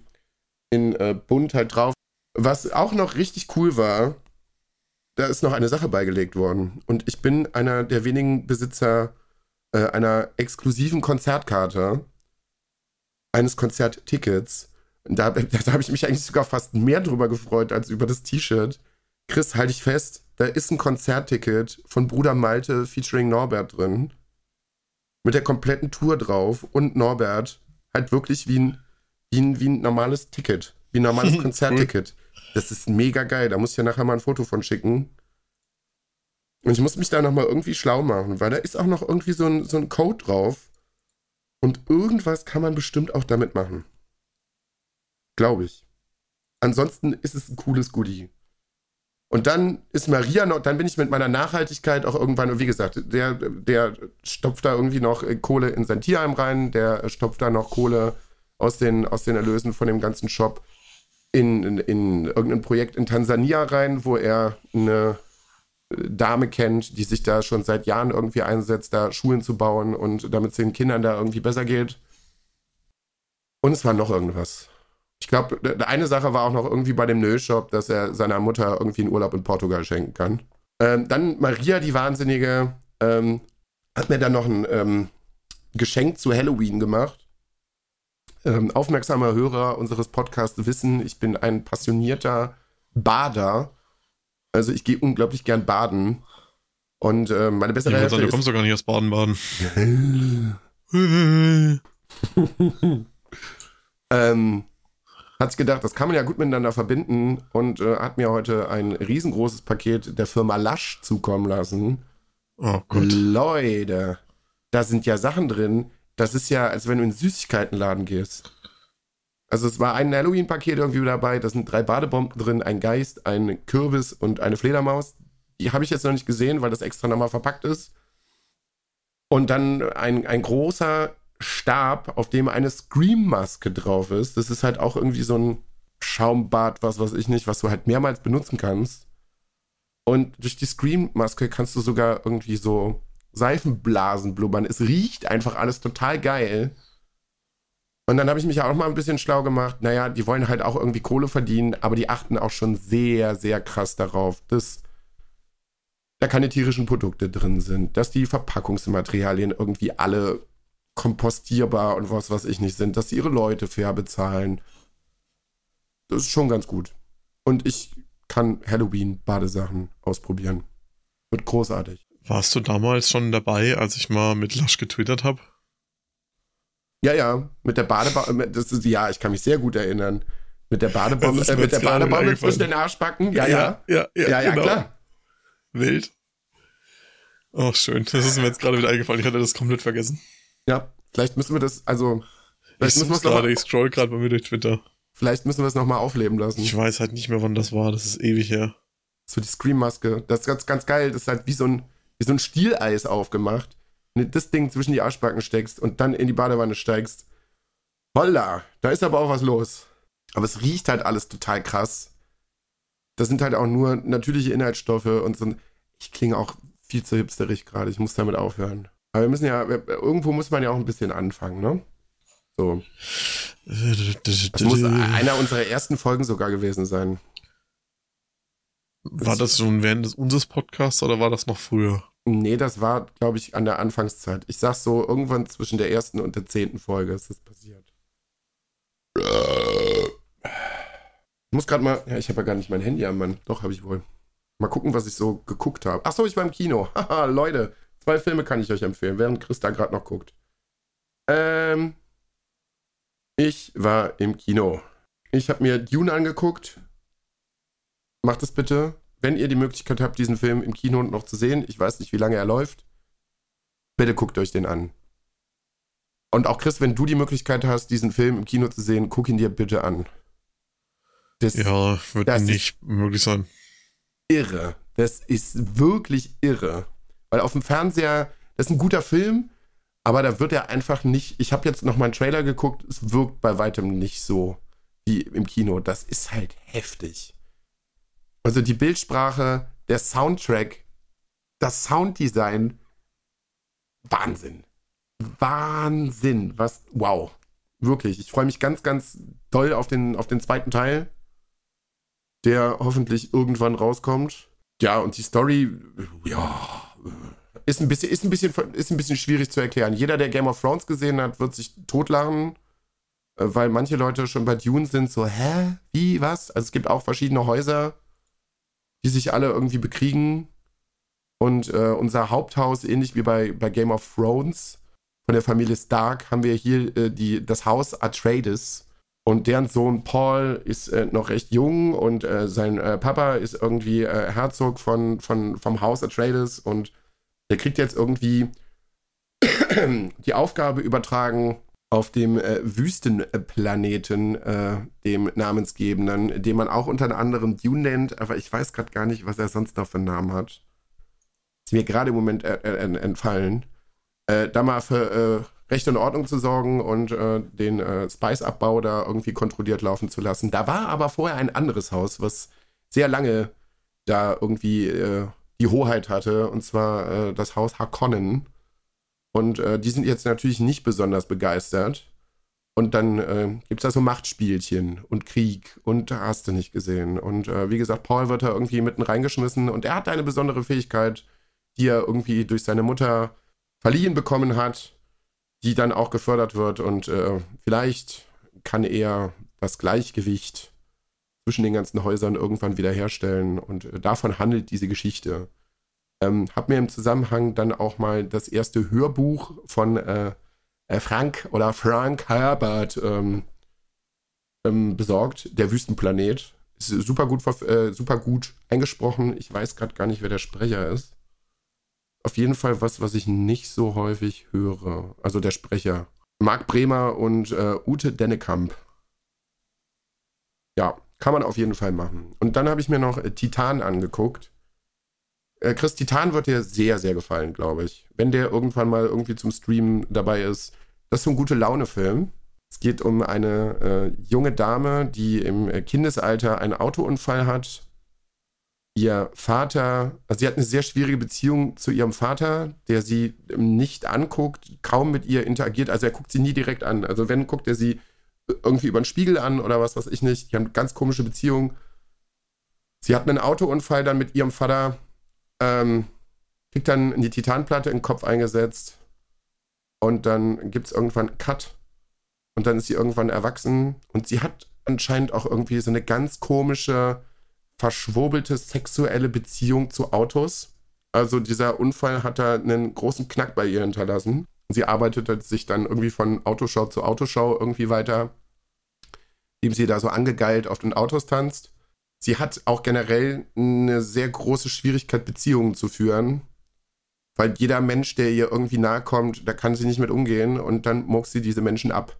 B: in äh, bunt halt drauf. Was auch noch richtig cool war, da ist noch eine Sache beigelegt worden. Und ich bin einer der wenigen Besitzer äh, einer exklusiven Konzertkarte, eines Konzerttickets. Da, da habe ich mich eigentlich sogar fast mehr drüber gefreut als über das T-Shirt. Chris, halte ich fest, da ist ein Konzertticket von Bruder Malte featuring Norbert drin. Mit der kompletten Tour drauf und Norbert halt wirklich wie ein wie ein, wie ein normales Ticket, wie ein normales Konzertticket. Das ist mega geil. Da muss ich ja nachher mal ein Foto von schicken. Und ich muss mich da nochmal irgendwie schlau machen, weil da ist auch noch irgendwie so ein, so ein Code drauf. Und irgendwas kann man bestimmt auch damit machen. Glaube ich. Ansonsten ist es ein cooles Goodie. Und dann ist Maria noch, dann bin ich mit meiner Nachhaltigkeit auch irgendwann, wie gesagt, der, der stopft da irgendwie noch Kohle in sein Tierheim rein, der stopft da noch Kohle aus den, aus den Erlösen von dem ganzen Shop in, in, in irgendein Projekt in Tansania rein, wo er eine Dame kennt, die sich da schon seit Jahren irgendwie einsetzt, da Schulen zu bauen und damit es den Kindern da irgendwie besser geht. Und es war noch irgendwas. Ich glaube, eine Sache war auch noch irgendwie bei dem Nö-Shop, dass er seiner Mutter irgendwie einen Urlaub in Portugal schenken kann. Ähm, dann Maria, die Wahnsinnige, ähm, hat mir dann noch ein ähm, Geschenk zu Halloween gemacht ähm, aufmerksame Hörer unseres Podcasts wissen, ich bin ein passionierter Bader. Also ich gehe unglaublich gern baden. Und äh, meine bessere
A: Hälfte sagen, Du kommst doch gar nicht aus Baden-Baden.
B: ähm, hat sich gedacht, das kann man ja gut miteinander verbinden und äh, hat mir heute ein riesengroßes Paket der Firma Lasch zukommen lassen.
A: Oh Gott.
B: Leute, da sind ja Sachen drin, das ist ja, als wenn du in den Süßigkeitenladen gehst. Also es war ein Halloween-Paket irgendwie dabei, da sind drei Badebomben drin, ein Geist, ein Kürbis und eine Fledermaus. Die habe ich jetzt noch nicht gesehen, weil das extra nochmal verpackt ist. Und dann ein, ein großer Stab, auf dem eine Scream-Maske drauf ist. Das ist halt auch irgendwie so ein Schaumbad, was weiß ich nicht, was du halt mehrmals benutzen kannst. Und durch die Scream-Maske kannst du sogar irgendwie so Seifenblasen blubbern. Es riecht einfach alles total geil. Und dann habe ich mich auch mal ein bisschen schlau gemacht. Naja, die wollen halt auch irgendwie Kohle verdienen, aber die achten auch schon sehr, sehr krass darauf, dass da keine tierischen Produkte drin sind, dass die Verpackungsmaterialien irgendwie alle kompostierbar und was weiß ich nicht sind, dass sie ihre Leute fair bezahlen. Das ist schon ganz gut. Und ich kann Halloween-Badesachen ausprobieren. Wird großartig.
A: Warst du damals schon dabei, als ich mal mit Lasch getwittert habe?
B: Ja, ja, mit der Badebombe, das ist, ja, ich kann mich sehr gut erinnern. Mit der Badebombe, äh, mit der Badebombe zwischen den Arschbacken, ja, ja.
A: Ja, ja, ja, ja genau. klar. Wild. Oh, schön. Das ist mir jetzt gerade wieder eingefallen. Ich hatte das komplett vergessen.
B: Ja, vielleicht müssen wir das, also.
A: Vielleicht ich, müssen grade, ich scroll gerade bei mir durch Twitter.
B: Vielleicht müssen wir es nochmal aufleben lassen.
A: Ich weiß halt nicht mehr, wann das war. Das ist ewig her.
B: So die Scream-Maske. Das ist ganz, ganz geil. Das ist halt wie so ein, wie so ein Stieleis aufgemacht, wenn du das Ding zwischen die Arschbacken steckst und dann in die Badewanne steigst. Holla, da ist aber auch was los. Aber es riecht halt alles total krass. Das sind halt auch nur natürliche Inhaltsstoffe und so. Ich klinge auch viel zu hipsterig gerade. Ich muss damit aufhören. Aber wir müssen ja, irgendwo muss man ja auch ein bisschen anfangen, ne? So. Das muss einer unserer ersten Folgen sogar gewesen sein.
A: War das schon während des, unseres Podcasts oder war das noch früher?
B: Nee, das war, glaube ich, an der Anfangszeit. Ich sag so, irgendwann zwischen der ersten und der zehnten Folge ist das passiert. Ich muss gerade mal, ja, ich habe ja gar nicht mein Handy am Mann. Doch, habe ich wohl. Mal gucken, was ich so geguckt habe. Achso, ich war im Kino. Haha, Leute, zwei Filme kann ich euch empfehlen, während Chris da gerade noch guckt. Ähm, ich war im Kino. Ich habe mir Dune angeguckt. Macht es bitte wenn ihr die Möglichkeit habt, diesen Film im Kino noch zu sehen, ich weiß nicht, wie lange er läuft, bitte guckt euch den an. Und auch Chris, wenn du die Möglichkeit hast, diesen Film im Kino zu sehen, guck ihn dir bitte an.
A: Das, ja, wird nicht möglich sein.
B: Irre. Das ist wirklich irre. Weil auf dem Fernseher, das ist ein guter Film, aber da wird er einfach nicht. Ich habe jetzt noch mal einen Trailer geguckt, es wirkt bei weitem nicht so wie im Kino. Das ist halt heftig. Also die Bildsprache, der Soundtrack, das Sounddesign, Wahnsinn. Wahnsinn. Was, wow. Wirklich. Ich freue mich ganz, ganz doll auf den, auf den zweiten Teil, der hoffentlich irgendwann rauskommt. Ja, und die Story, ja, ist ein bisschen, ist ein bisschen, ist ein bisschen schwierig zu erklären. Jeder, der Game of Thrones gesehen hat, wird sich totlachen, äh, weil manche Leute schon bei Dune sind, so, hä? Wie, was? Also es gibt auch verschiedene Häuser die sich alle irgendwie bekriegen. Und äh, unser Haupthaus, ähnlich wie bei, bei Game of Thrones, von der Familie Stark, haben wir hier äh, die, das Haus Atreides. Und deren Sohn Paul ist äh, noch recht jung und äh, sein äh, Papa ist irgendwie äh, Herzog von, von, vom Haus Atreides und der kriegt jetzt irgendwie die Aufgabe übertragen, auf dem äh, Wüstenplaneten, äh, dem namensgebenden, den man auch unter anderem Dune nennt, aber ich weiß gerade gar nicht, was er sonst noch für einen Namen hat. Ist mir gerade im Moment äh, äh entfallen. Äh, da mal für äh, Recht und Ordnung zu sorgen und den Spice-Abbau da irgendwie kontrolliert laufen zu lassen. Da war aber vorher ein anderes Haus, was sehr lange da irgendwie die Hoheit hatte, und zwar das Haus Harkonnen und äh, die sind jetzt natürlich nicht besonders begeistert. Und dann äh, gibt es da so Machtspielchen und Krieg und da hast du nicht gesehen. Und äh, wie gesagt, Paul wird da irgendwie mitten reingeschmissen und er hat eine besondere Fähigkeit, die er irgendwie durch seine Mutter verliehen bekommen hat, die dann auch gefördert wird. Und äh, vielleicht kann er das Gleichgewicht zwischen den ganzen Häusern irgendwann wiederherstellen. Und äh, davon handelt diese Geschichte. Ähm, hab mir im Zusammenhang dann auch mal das erste Hörbuch von äh, äh, Frank oder Frank Herbert ähm, ähm, besorgt, Der Wüstenplanet. Ist super gut, äh, super gut eingesprochen. Ich weiß gerade gar nicht, wer der Sprecher ist. Auf jeden Fall was, was ich nicht so häufig höre. Also der Sprecher. Marc Bremer und äh, Ute Dennekamp. Ja, kann man auf jeden Fall machen. Und dann habe ich mir noch äh, Titan angeguckt. Äh, Chris Titan wird dir sehr, sehr gefallen, glaube ich. Wenn der irgendwann mal irgendwie zum Streamen dabei ist. Das ist so ein gute Laune-Film. Es geht um eine äh, junge Dame, die im äh, Kindesalter einen Autounfall hat. Ihr Vater, also sie hat eine sehr schwierige Beziehung zu ihrem Vater, der sie nicht anguckt, kaum mit ihr interagiert. Also er guckt sie nie direkt an. Also wenn, guckt er sie irgendwie über den Spiegel an oder was weiß ich nicht. Die haben eine ganz komische Beziehung. Sie hat einen Autounfall dann mit ihrem Vater ähm, kriegt dann die Titanplatte in den Kopf eingesetzt und dann gibt es irgendwann einen Cut und dann ist sie irgendwann erwachsen und sie hat anscheinend auch irgendwie so eine ganz komische, verschwurbelte sexuelle Beziehung zu Autos. Also dieser Unfall hat da einen großen Knack bei ihr hinterlassen. Sie arbeitet sich dann irgendwie von Autoschau zu Autoschau irgendwie weiter, indem sie da so angegeilt auf den Autos tanzt sie hat auch generell eine sehr große Schwierigkeit, Beziehungen zu führen. Weil jeder Mensch, der ihr irgendwie nahe kommt, da kann sie nicht mit umgehen und dann muckt sie diese Menschen ab.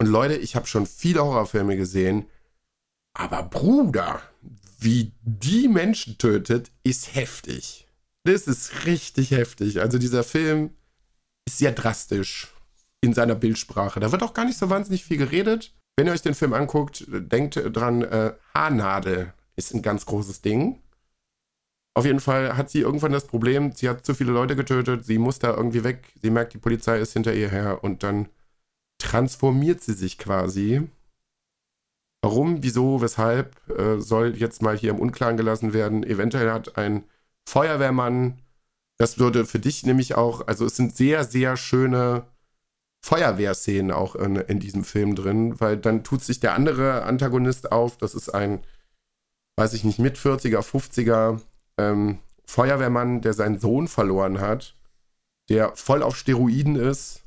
B: Und Leute, ich habe schon viele Horrorfilme gesehen, aber Bruder, wie die Menschen tötet, ist heftig. Das ist richtig heftig. Also dieser Film ist sehr drastisch in seiner Bildsprache. Da wird auch gar nicht so wahnsinnig viel geredet. Wenn ihr euch den Film anguckt, denkt dran, äh, Haarnadel ist ein ganz großes Ding. Auf jeden Fall hat sie irgendwann das Problem, sie hat zu viele Leute getötet, sie muss da irgendwie weg, sie merkt, die Polizei ist hinter ihr her und dann transformiert sie sich quasi. Warum, wieso, weshalb, äh, soll jetzt mal hier im Unklaren gelassen werden. Eventuell hat ein Feuerwehrmann, das würde für dich nämlich auch, also es sind sehr, sehr schöne Feuerwehrszenen auch in, in diesem Film drin, weil dann tut sich der andere Antagonist auf, das ist ein, weiß ich nicht, mit 40er, 50er ähm, Feuerwehrmann, der seinen Sohn verloren hat, der voll auf Steroiden ist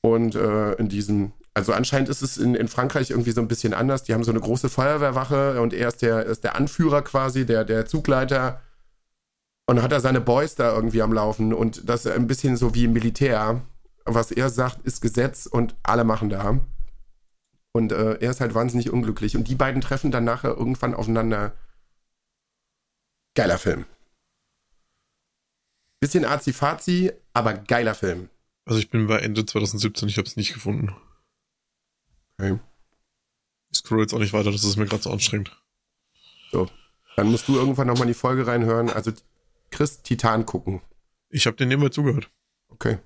B: und äh, in diesem, also anscheinend ist es in, in Frankreich irgendwie so ein bisschen anders. Die haben so eine große Feuerwehrwache und er ist der, ist der Anführer quasi, der, der Zugleiter. Und hat er seine Boys da irgendwie am Laufen und das ist ein bisschen so wie im Militär. Was er sagt, ist Gesetz und alle machen da. Und äh, er ist halt wahnsinnig unglücklich. Und die beiden treffen dann nachher irgendwann aufeinander. Geiler Film. Bisschen azi-fazi, aber geiler Film.
A: Also ich bin bei Ende 2017, ich habe es nicht gefunden.
B: Okay.
A: Ich scroll jetzt auch nicht weiter, das ist mir gerade so anstrengend.
B: So. Dann musst du irgendwann nochmal in die Folge reinhören. Also Chris Titan gucken.
A: Ich habe den immer zugehört.
B: Okay.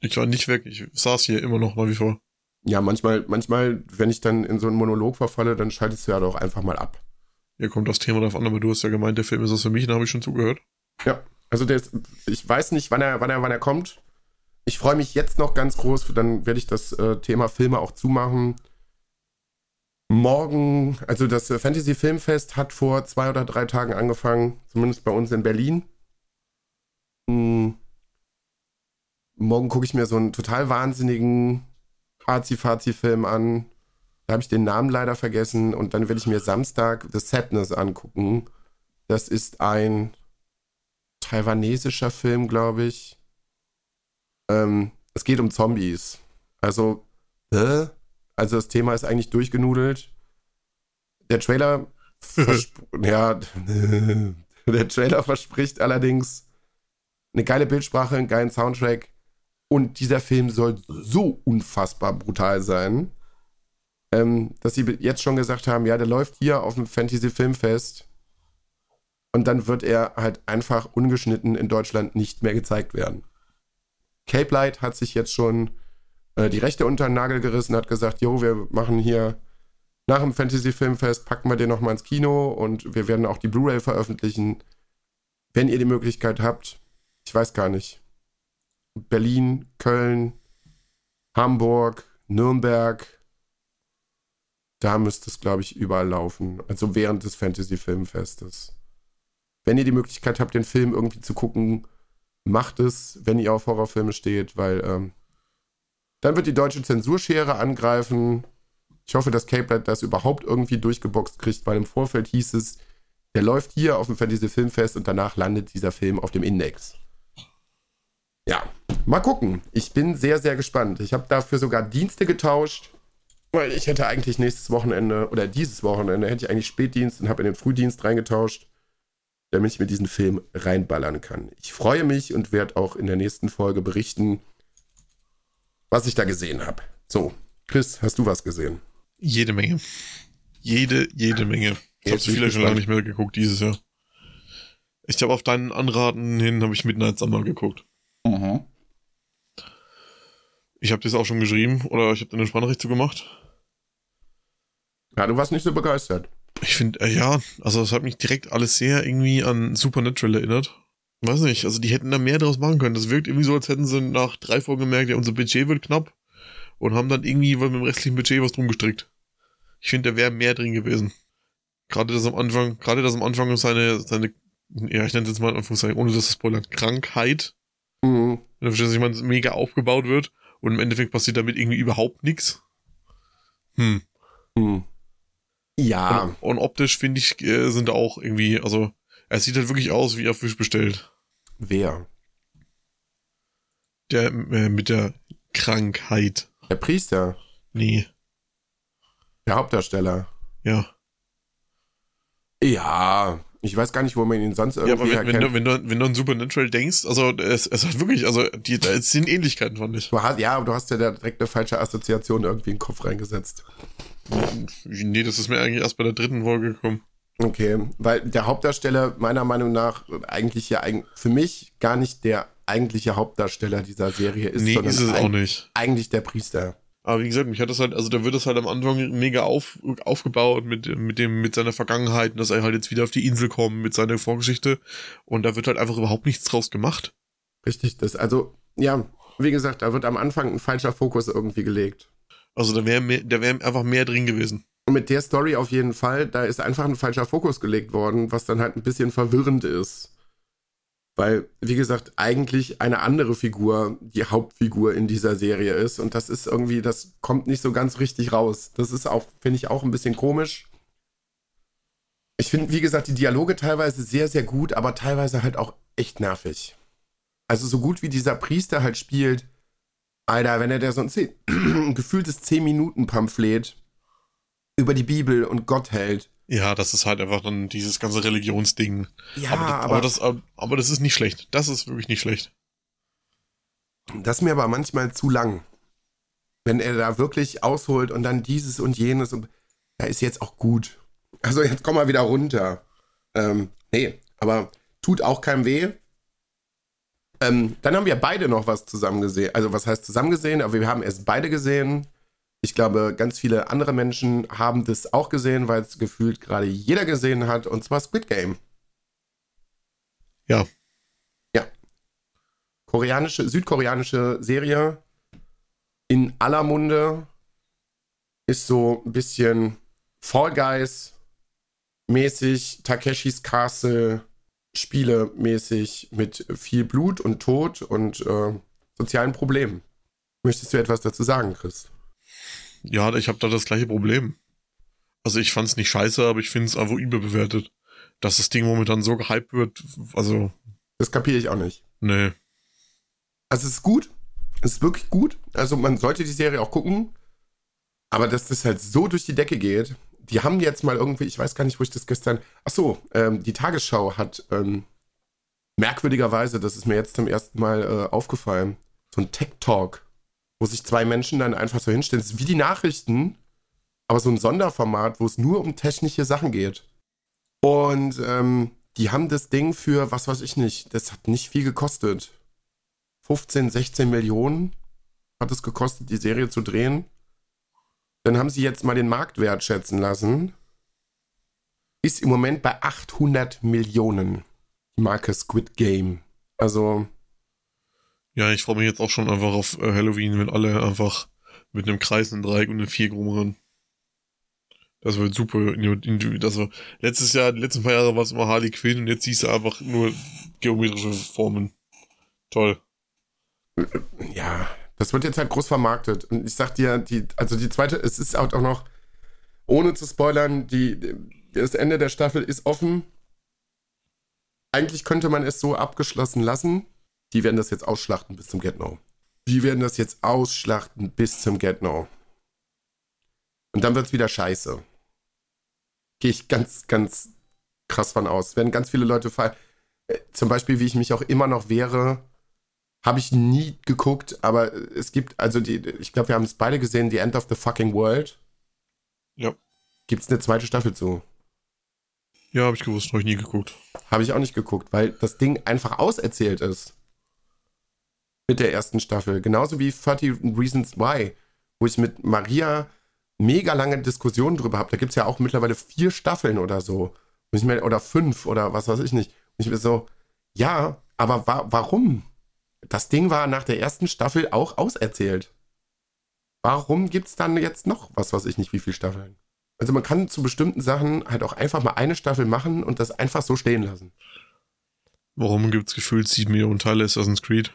A: Ich war nicht weg, ich saß hier immer noch mal wie vor.
B: Ja, manchmal, manchmal, wenn ich dann in so einen Monolog verfalle, dann schaltest du ja doch einfach mal ab.
A: Hier kommt das Thema drauf an, aber du hast ja gemeint, der Film ist was für mich, da habe ich schon zugehört.
B: Ja, also der ist, ich weiß nicht, wann er, wann er, wann er kommt. Ich freue mich jetzt noch ganz groß, dann werde ich das äh, Thema Filme auch zumachen. Morgen, also das Fantasy Filmfest hat vor zwei oder drei Tagen angefangen, zumindest bei uns in Berlin. Hm. Morgen gucke ich mir so einen total wahnsinnigen Fazi-Fazi-Film an. Da habe ich den Namen leider vergessen. Und dann will ich mir Samstag The Sadness angucken. Das ist ein taiwanesischer Film, glaube ich. Ähm, es geht um Zombies. Also, äh? also das Thema ist eigentlich durchgenudelt. Der Trailer, ja, der Trailer verspricht allerdings eine geile Bildsprache, einen geilen Soundtrack. Und dieser Film soll so unfassbar brutal sein, ähm, dass sie jetzt schon gesagt haben, ja, der läuft hier auf dem Fantasy Filmfest. Und dann wird er halt einfach ungeschnitten in Deutschland nicht mehr gezeigt werden. Cape Light hat sich jetzt schon äh, die Rechte unter den Nagel gerissen, hat gesagt, jo, wir machen hier nach dem Fantasy Filmfest, packen wir den nochmal ins Kino und wir werden auch die Blu-ray veröffentlichen. Wenn ihr die Möglichkeit habt, ich weiß gar nicht, Berlin, Köln, Hamburg, Nürnberg. Da müsste es, glaube ich, überall laufen. Also während des Fantasy Filmfestes. Wenn ihr die Möglichkeit habt, den Film irgendwie zu gucken, macht es, wenn ihr auf Horrorfilme steht, weil ähm, dann wird die deutsche Zensurschere angreifen. Ich hoffe, dass Cape das überhaupt irgendwie durchgeboxt kriegt, weil im Vorfeld hieß es, der läuft hier auf dem Fantasy Filmfest und danach landet dieser Film auf dem Index. Ja, mal gucken. Ich bin sehr, sehr gespannt. Ich habe dafür sogar Dienste getauscht, weil ich hätte eigentlich nächstes Wochenende oder dieses Wochenende hätte ich eigentlich Spätdienst und habe in den Frühdienst reingetauscht, damit ich mir diesen Film reinballern kann. Ich freue mich und werde auch in der nächsten Folge berichten, was ich da gesehen habe. So, Chris, hast du was gesehen?
A: Jede Menge. Jede, jede Menge. Ich habe so viele schon lange nicht mehr geguckt dieses Jahr. Ich habe auf deinen Anraten hin, habe ich Midnight Summer geguckt. Ich habe das auch schon geschrieben oder ich habe eine Sprachnachricht zu gemacht.
B: Ja, du warst nicht so begeistert.
A: Ich finde, äh, ja, also es hat mich direkt alles sehr irgendwie an Supernatural erinnert. Weiß nicht, also die hätten da mehr draus machen können. Das wirkt irgendwie so, als hätten sie nach drei Folgen gemerkt, ja, unser Budget wird knapp und haben dann irgendwie mit dem restlichen Budget was drum gestrickt. Ich finde, da wäre mehr drin gewesen. Gerade das am Anfang, gerade das am Anfang seine, seine, ja, ich nenne es jetzt mal in Anführungszeichen, ohne dass es Spoiler, Krankheit Mhm. Wenn du verstehst, ich meine, mega aufgebaut wird und im Endeffekt passiert damit irgendwie überhaupt nichts. Hm.
B: Hm. Ja.
A: Und, und optisch finde ich, äh, sind auch irgendwie, also, er sieht halt wirklich aus wie auf Wisch bestellt.
B: Wer?
A: Der äh, mit der Krankheit.
B: Der Priester?
A: Nee.
B: Der Hauptdarsteller?
A: Ja.
B: Ja, ich weiß gar nicht, wo man ihn sonst irgendwie
A: ja, aber wenn, wenn, du, wenn, du, wenn du an Supernatural denkst, also es, es hat wirklich, also die, da sind Ähnlichkeiten, fand ich.
B: Du hast, ja, aber du hast ja da direkt eine falsche Assoziation irgendwie in den Kopf reingesetzt.
A: Nee, das ist mir eigentlich erst bei der dritten Folge gekommen.
B: Okay, weil der Hauptdarsteller meiner Meinung nach eigentlich ja für mich gar nicht der eigentliche Hauptdarsteller dieser Serie ist,
A: nee,
B: sondern
A: ist es auch nicht.
B: eigentlich der Priester.
A: Aber wie gesagt, mich hat das halt, also da wird das halt am Anfang mega auf, aufgebaut mit, mit dem, mit seiner Vergangenheit, dass er halt jetzt wieder auf die Insel kommt mit seiner Vorgeschichte und da wird halt einfach überhaupt nichts draus gemacht.
B: Richtig, das, also, ja, wie gesagt, da wird am Anfang ein falscher Fokus irgendwie gelegt.
A: Also da wäre da wäre einfach mehr drin gewesen.
B: Und mit der Story auf jeden Fall, da ist einfach ein falscher Fokus gelegt worden, was dann halt ein bisschen verwirrend ist. Weil, wie gesagt, eigentlich eine andere Figur die Hauptfigur in dieser Serie ist. Und das ist irgendwie, das kommt nicht so ganz richtig raus. Das ist auch, finde ich, auch ein bisschen komisch. Ich finde, wie gesagt, die Dialoge teilweise sehr, sehr gut, aber teilweise halt auch echt nervig. Also so gut wie dieser Priester halt spielt, Alter, wenn er der so ein, 10, ein gefühltes 10-Minuten-Pamphlet über die Bibel und Gott hält.
A: Ja, das ist halt einfach dann dieses ganze Religionsding.
B: Ja,
A: aber, das,
B: aber,
A: aber, das, aber das ist nicht schlecht. Das ist wirklich nicht schlecht.
B: Das ist mir aber manchmal zu lang. Wenn er da wirklich ausholt und dann dieses und jenes und da ist jetzt auch gut. Also jetzt komm mal wieder runter. Ähm, nee, aber tut auch keinem weh. Ähm, dann haben wir beide noch was zusammen gesehen. Also was heißt zusammen gesehen? Aber wir haben es beide gesehen. Ich glaube, ganz viele andere Menschen haben das auch gesehen, weil es gefühlt gerade jeder gesehen hat. Und zwar Squid Game.
A: Ja.
B: Ja. Koreanische, südkoreanische Serie in aller Munde ist so ein bisschen Fall Guys mäßig, Takeshis Castle Spiele mäßig mit viel Blut und Tod und äh, sozialen Problemen. Möchtest du etwas dazu sagen, Chris?
A: Ja, ich habe da das gleiche Problem. Also ich fand's nicht scheiße, aber ich finde es einfach überbewertet. Dass das Ding momentan so gehypt wird, also.
B: Das kapiere ich auch nicht.
A: Nee.
B: Also es ist gut. Es ist wirklich gut. Also man sollte die Serie auch gucken. Aber dass das halt so durch die Decke geht, die haben jetzt mal irgendwie, ich weiß gar nicht, wo ich das gestern. Ach so, ähm, die Tagesschau hat ähm, merkwürdigerweise, das ist mir jetzt zum ersten Mal äh, aufgefallen, so ein Tech Talk, wo sich zwei Menschen dann einfach so hinstellen. Das ist wie die Nachrichten, aber so ein Sonderformat, wo es nur um technische Sachen geht. Und ähm, die haben das Ding für, was weiß ich nicht, das hat nicht viel gekostet. 15, 16 Millionen hat es gekostet, die Serie zu drehen. Dann haben sie jetzt mal den Marktwert schätzen lassen. Ist im Moment bei 800 Millionen. Die Marke Squid Game. Also.
A: Ja, ich freue mich jetzt auch schon einfach auf äh, Halloween, wenn alle einfach mit einem Kreis, einem Dreieck und einem Viereck rumrennen. Das wird super. Also, letztes Jahr, die letzten paar Jahre war es immer Harley Quinn und jetzt siehst du einfach nur geometrische Formen. Toll.
B: Ja, das wird jetzt halt groß vermarktet. Und ich sag dir, die, also die zweite, es ist auch noch, ohne zu spoilern, die, das Ende der Staffel ist offen. Eigentlich könnte man es so abgeschlossen lassen. Die werden das jetzt ausschlachten bis zum Get-No. Die werden das jetzt ausschlachten bis zum Get-No. Und dann wird es wieder scheiße. Gehe ich ganz, ganz krass von aus. Werden ganz viele Leute fallen. Äh, zum Beispiel, wie ich mich auch immer noch wehre, habe ich nie geguckt, aber es gibt, also die, ich glaube, wir haben es beide gesehen, The End of the Fucking World.
A: Ja.
B: Gibt es eine zweite Staffel zu?
A: Ja, habe ich gewusst, habe ich nie geguckt.
B: Habe ich auch nicht geguckt, weil das Ding einfach auserzählt ist. Mit der ersten Staffel. Genauso wie 30 Reasons Why, wo ich mit Maria mega lange Diskussionen drüber habe. Da gibt es ja auch mittlerweile vier Staffeln oder so. Oder fünf oder was weiß ich nicht. Und ich bin so, ja, aber wa warum? das Ding war nach der ersten Staffel auch auserzählt. Warum gibt es dann jetzt noch was weiß ich nicht, wie viele Staffeln? Also man kann zu bestimmten Sachen halt auch einfach mal eine Staffel machen und das einfach so stehen lassen.
A: Warum gibt es gefühlt sieben Millionen Teile Assassin's Creed?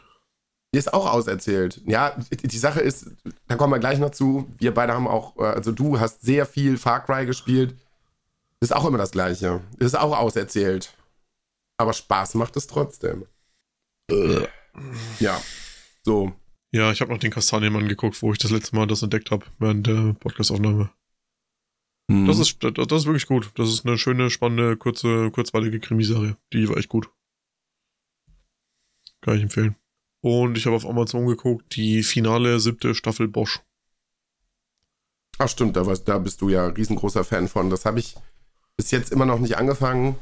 B: Die ist auch auserzählt. Ja, die Sache ist, da kommen wir gleich noch zu. Wir beide haben auch, äh, also du hast sehr viel Far Cry gespielt. Ist auch immer das Gleiche. Ist auch auserzählt. Aber Spaß macht es trotzdem. Ja, so.
A: Ja, ich habe noch den Kastanienmann geguckt, wo ich das letzte Mal das entdeckt habe, während der Podcastaufnahme. Hm. Das, ist, das, das ist wirklich gut. Das ist eine schöne, spannende, kurze, kurzweilige Krimiserie. Die war echt gut. Kann ich empfehlen. Und ich habe auf Amazon geguckt, die finale siebte Staffel Bosch.
B: Ach stimmt, da, da bist du ja riesengroßer Fan von. Das habe ich Bis jetzt immer noch nicht angefangen.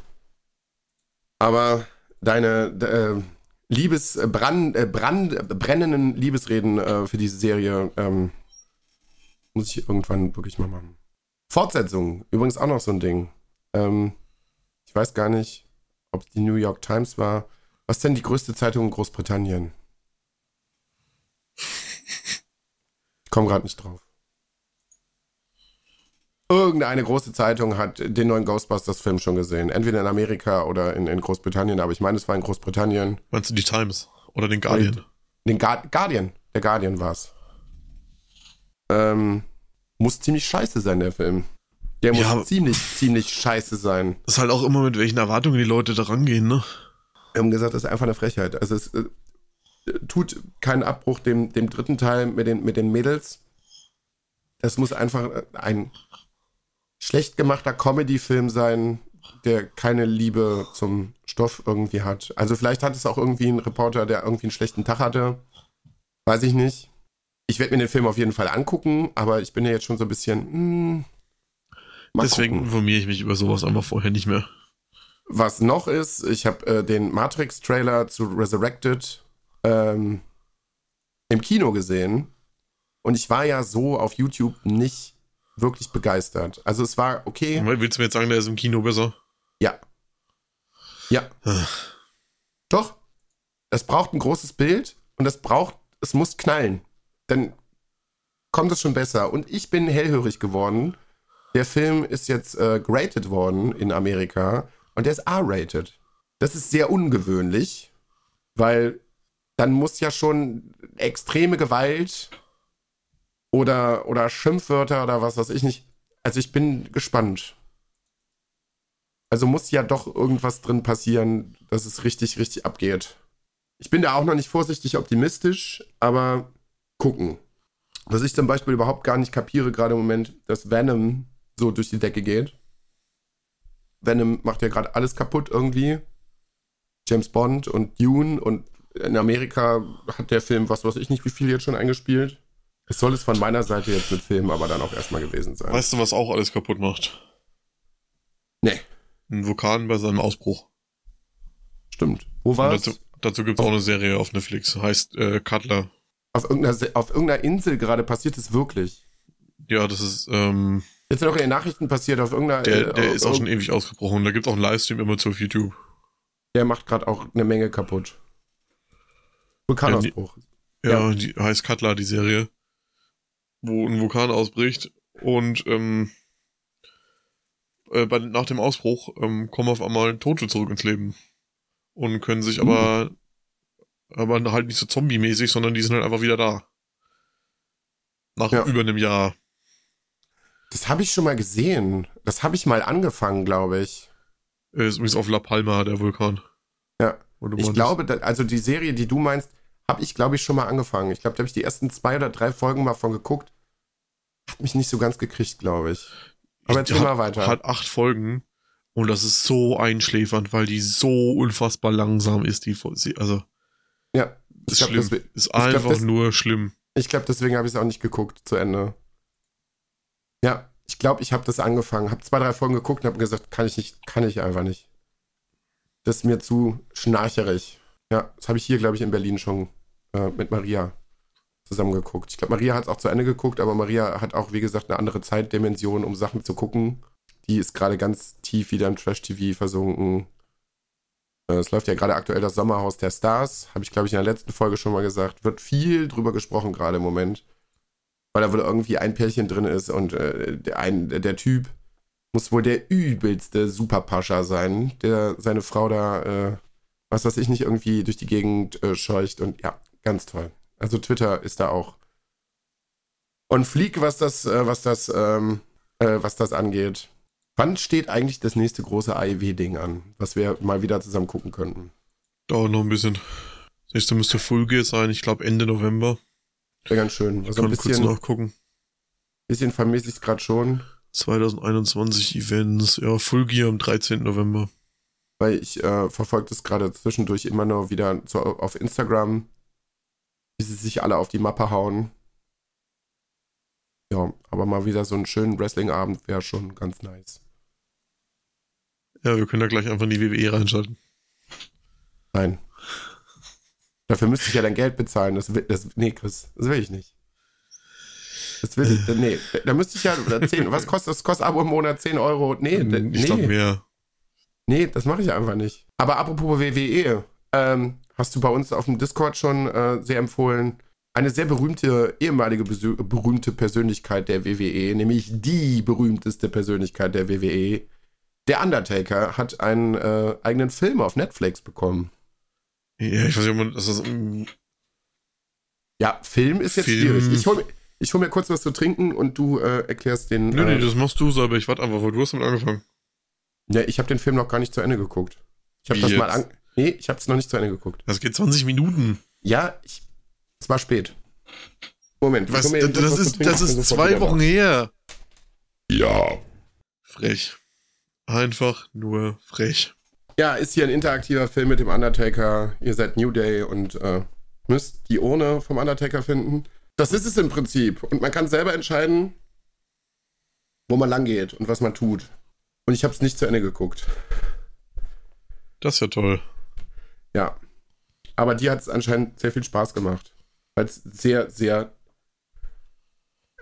B: Aber deine äh, Liebes, äh, Brand, äh, Brand, brennenden Liebesreden äh, für diese Serie ähm, muss ich irgendwann wirklich mal machen. Fortsetzung, übrigens auch noch so ein Ding. Ähm, ich weiß gar nicht, ob es die New York Times war. Was ist denn die größte Zeitung in Großbritannien? Ich komme gerade nicht drauf. Irgendeine große Zeitung hat den neuen Ghostbusters-Film schon gesehen. Entweder in Amerika oder in, in, Großbritannien, aber ich meine, es war in Großbritannien.
A: Meinst du die Times oder den Guardian?
B: Den Ga Guardian. Der Guardian war's. Ähm, muss ziemlich scheiße sein, der Film. Der muss ja, ziemlich, ziemlich scheiße sein.
A: Das ist halt auch immer mit welchen Erwartungen die Leute da rangehen, ne?
B: Wir haben gesagt, das ist einfach eine Frechheit. Also es äh, tut keinen Abbruch dem, dem dritten Teil mit den, mit den Mädels. Es muss einfach ein schlecht gemachter Comedy-Film sein, der keine Liebe zum Stoff irgendwie hat. Also vielleicht hat es auch irgendwie ein Reporter, der irgendwie einen schlechten Tag hatte. Weiß ich nicht. Ich werde mir den Film auf jeden Fall angucken, aber ich bin ja jetzt schon so ein bisschen. Hm,
A: Deswegen gucken. informiere ich mich über sowas einfach vorher nicht mehr.
B: Was noch ist, ich habe äh, den Matrix-Trailer zu Resurrected ähm, im Kino gesehen. Und ich war ja so auf YouTube nicht wirklich begeistert. Also es war okay.
A: Willst du mir jetzt sagen, der ist im Kino besser?
B: Ja. Ja. Doch. Es braucht ein großes Bild und es braucht, es muss knallen. Dann kommt es schon besser. Und ich bin hellhörig geworden. Der Film ist jetzt äh, geratet worden in Amerika und der ist R-rated. Das ist sehr ungewöhnlich, weil dann muss ja schon extreme Gewalt oder, oder Schimpfwörter oder was weiß ich nicht. Also ich bin gespannt. Also muss ja doch irgendwas drin passieren, dass es richtig, richtig abgeht. Ich bin da auch noch nicht vorsichtig optimistisch, aber gucken. Was ich zum Beispiel überhaupt gar nicht kapiere, gerade im Moment, dass Venom so durch die Decke geht. Venom macht ja gerade alles kaputt irgendwie. James Bond und Dune und in Amerika hat der Film, was weiß ich nicht, wie viel jetzt schon eingespielt. Es soll es von meiner Seite jetzt mit Filmen aber dann auch erstmal gewesen sein.
A: Weißt du, was auch alles kaputt macht?
B: Nee.
A: Ein Vulkan bei seinem Ausbruch.
B: Stimmt. Wo war
A: dazu, dazu gibt es auch eine Serie auf Netflix. Heißt äh, Cutler.
B: Auf irgendeiner, auf irgendeiner Insel gerade passiert es wirklich.
A: Ja, das ist. Ähm,
B: Jetzt sind auch in den Nachrichten passiert auf irgendeiner.
A: Der, der äh, ist auch schon ewig ausgebrochen. Da gibt es auch einen Livestream immer zu auf YouTube.
B: Der macht gerade auch eine Menge kaputt. Vulkanausbruch.
A: Ja, die, ja, die heißt Cutler, die Serie wo ein Vulkan ausbricht und ähm, äh, bei, nach dem Ausbruch ähm, kommen auf einmal Tote zurück ins Leben und können sich uh. aber aber halt nicht so zombie-mäßig, sondern die sind halt einfach wieder da. Nach ja. über einem Jahr.
B: Das habe ich schon mal gesehen. Das habe ich mal angefangen, glaube ich.
A: Ist übrigens auf La Palma, der Vulkan.
B: Ja. Ich glaube, also die Serie, die du meinst, habe ich, glaube ich, schon mal angefangen. Ich glaube, da habe ich die ersten zwei oder drei Folgen mal von geguckt. Hat mich nicht so ganz gekriegt, glaube ich. Aber jetzt mal weiter.
A: Hat acht Folgen und das ist so einschläfernd, weil die so unfassbar langsam ist, die also.
B: Ja,
A: ist glaub, schlimm. Das, ist einfach glaub, das, nur schlimm.
B: Ich glaube, deswegen habe ich es auch nicht geguckt zu Ende. Ja, ich glaube, ich habe das angefangen, habe zwei, drei Folgen geguckt und habe gesagt, kann ich nicht, kann ich einfach nicht. Das ist mir zu schnarcherig. Ja, das habe ich hier, glaube ich, in Berlin schon äh, mit Maria zusammen geguckt. Ich glaube, Maria hat es auch zu Ende geguckt, aber Maria hat auch, wie gesagt, eine andere Zeitdimension, um Sachen zu gucken. Die ist gerade ganz tief wieder im Trash-TV versunken. Äh, es läuft ja gerade aktuell das Sommerhaus der Stars, habe ich, glaube ich, in der letzten Folge schon mal gesagt. Wird viel drüber gesprochen gerade im Moment. Weil da wohl irgendwie ein Pärchen drin ist und äh, der, ein, der Typ muss wohl der übelste Superpascha sein, der seine Frau da, äh, was weiß ich nicht, irgendwie durch die Gegend äh, scheucht. Und ja, ganz toll. Also Twitter ist da auch und flieg, was das, äh, was das, ähm, äh, was das angeht. Wann steht eigentlich das nächste große AEW-Ding an, was wir mal wieder zusammen gucken könnten?
A: Dauert noch ein bisschen. Das nächste müsste Full Gear sein, ich glaube Ende November.
B: Wäre ganz schön.
A: Also ein bisschen, nachgucken.
B: Bisschen vermisse ich es gerade schon.
A: 2021 Events, ja, Full Gear am 13. November.
B: Weil ich äh, verfolge das gerade zwischendurch immer nur wieder so auf Instagram wie sie sich alle auf die Mappe hauen. Ja, aber mal wieder so einen schönen Wrestling-Abend wäre schon ganz nice.
A: Ja, wir können da gleich einfach in die WWE reinschalten.
B: Nein. Dafür müsste ich ja dein Geld bezahlen. Das, will- das, nee, Chris, das will ich nicht. Das will ich, nee, da müsste ich ja, oder 10, was kostet das? Kostet Abo im Monat 10 Euro? Nee, d-
A: Ich glaube
B: nee,
A: mehr.
B: nee, das mache ich einfach nicht. Aber apropos WWE, ähm, hast du bei uns auf dem Discord schon äh, sehr empfohlen, eine sehr berühmte, ehemalige berühmte Persönlichkeit der WWE, nämlich die berühmteste Persönlichkeit der WWE, der Undertaker, hat einen äh, eigenen Film auf Netflix bekommen.
A: Ja, ich weiß nicht, ob man das ist. ähm,
B: Ja, Film ist jetzt
A: Film.
B: schwierig. Ich hol, mir- ich hol mir kurz was zu trinken und du äh, erklärst den.
A: Nö,
B: äh,
A: nee, das machst du selber. Ich warte einfach, weil du hast damit angefangen.
B: ja, ich habe den Film noch gar nicht zu Ende geguckt. Ich habe das mal
A: jetzt?
B: an. Nee, ich habe es noch nicht zu Ende geguckt.
A: Das geht 20 Minuten.
B: Ja, ich, es war spät. Moment,
A: Was, das,
B: zu
A: ist,
B: trinken,
A: das ist zwei Wochen her.
B: Ja.
A: Frech. Einfach nur frech.
B: Ja, ist hier ein interaktiver Film mit dem Undertaker. Ihr seid New Day und äh, müsst die Urne vom Undertaker finden. Das ist es im Prinzip. Und man kann selber entscheiden, wo man lang geht und was man tut. Und ich habe es nicht zu Ende geguckt.
A: Das ist ja toll.
B: Ja. Aber dir hat es anscheinend sehr viel Spaß gemacht. Weil es sehr, sehr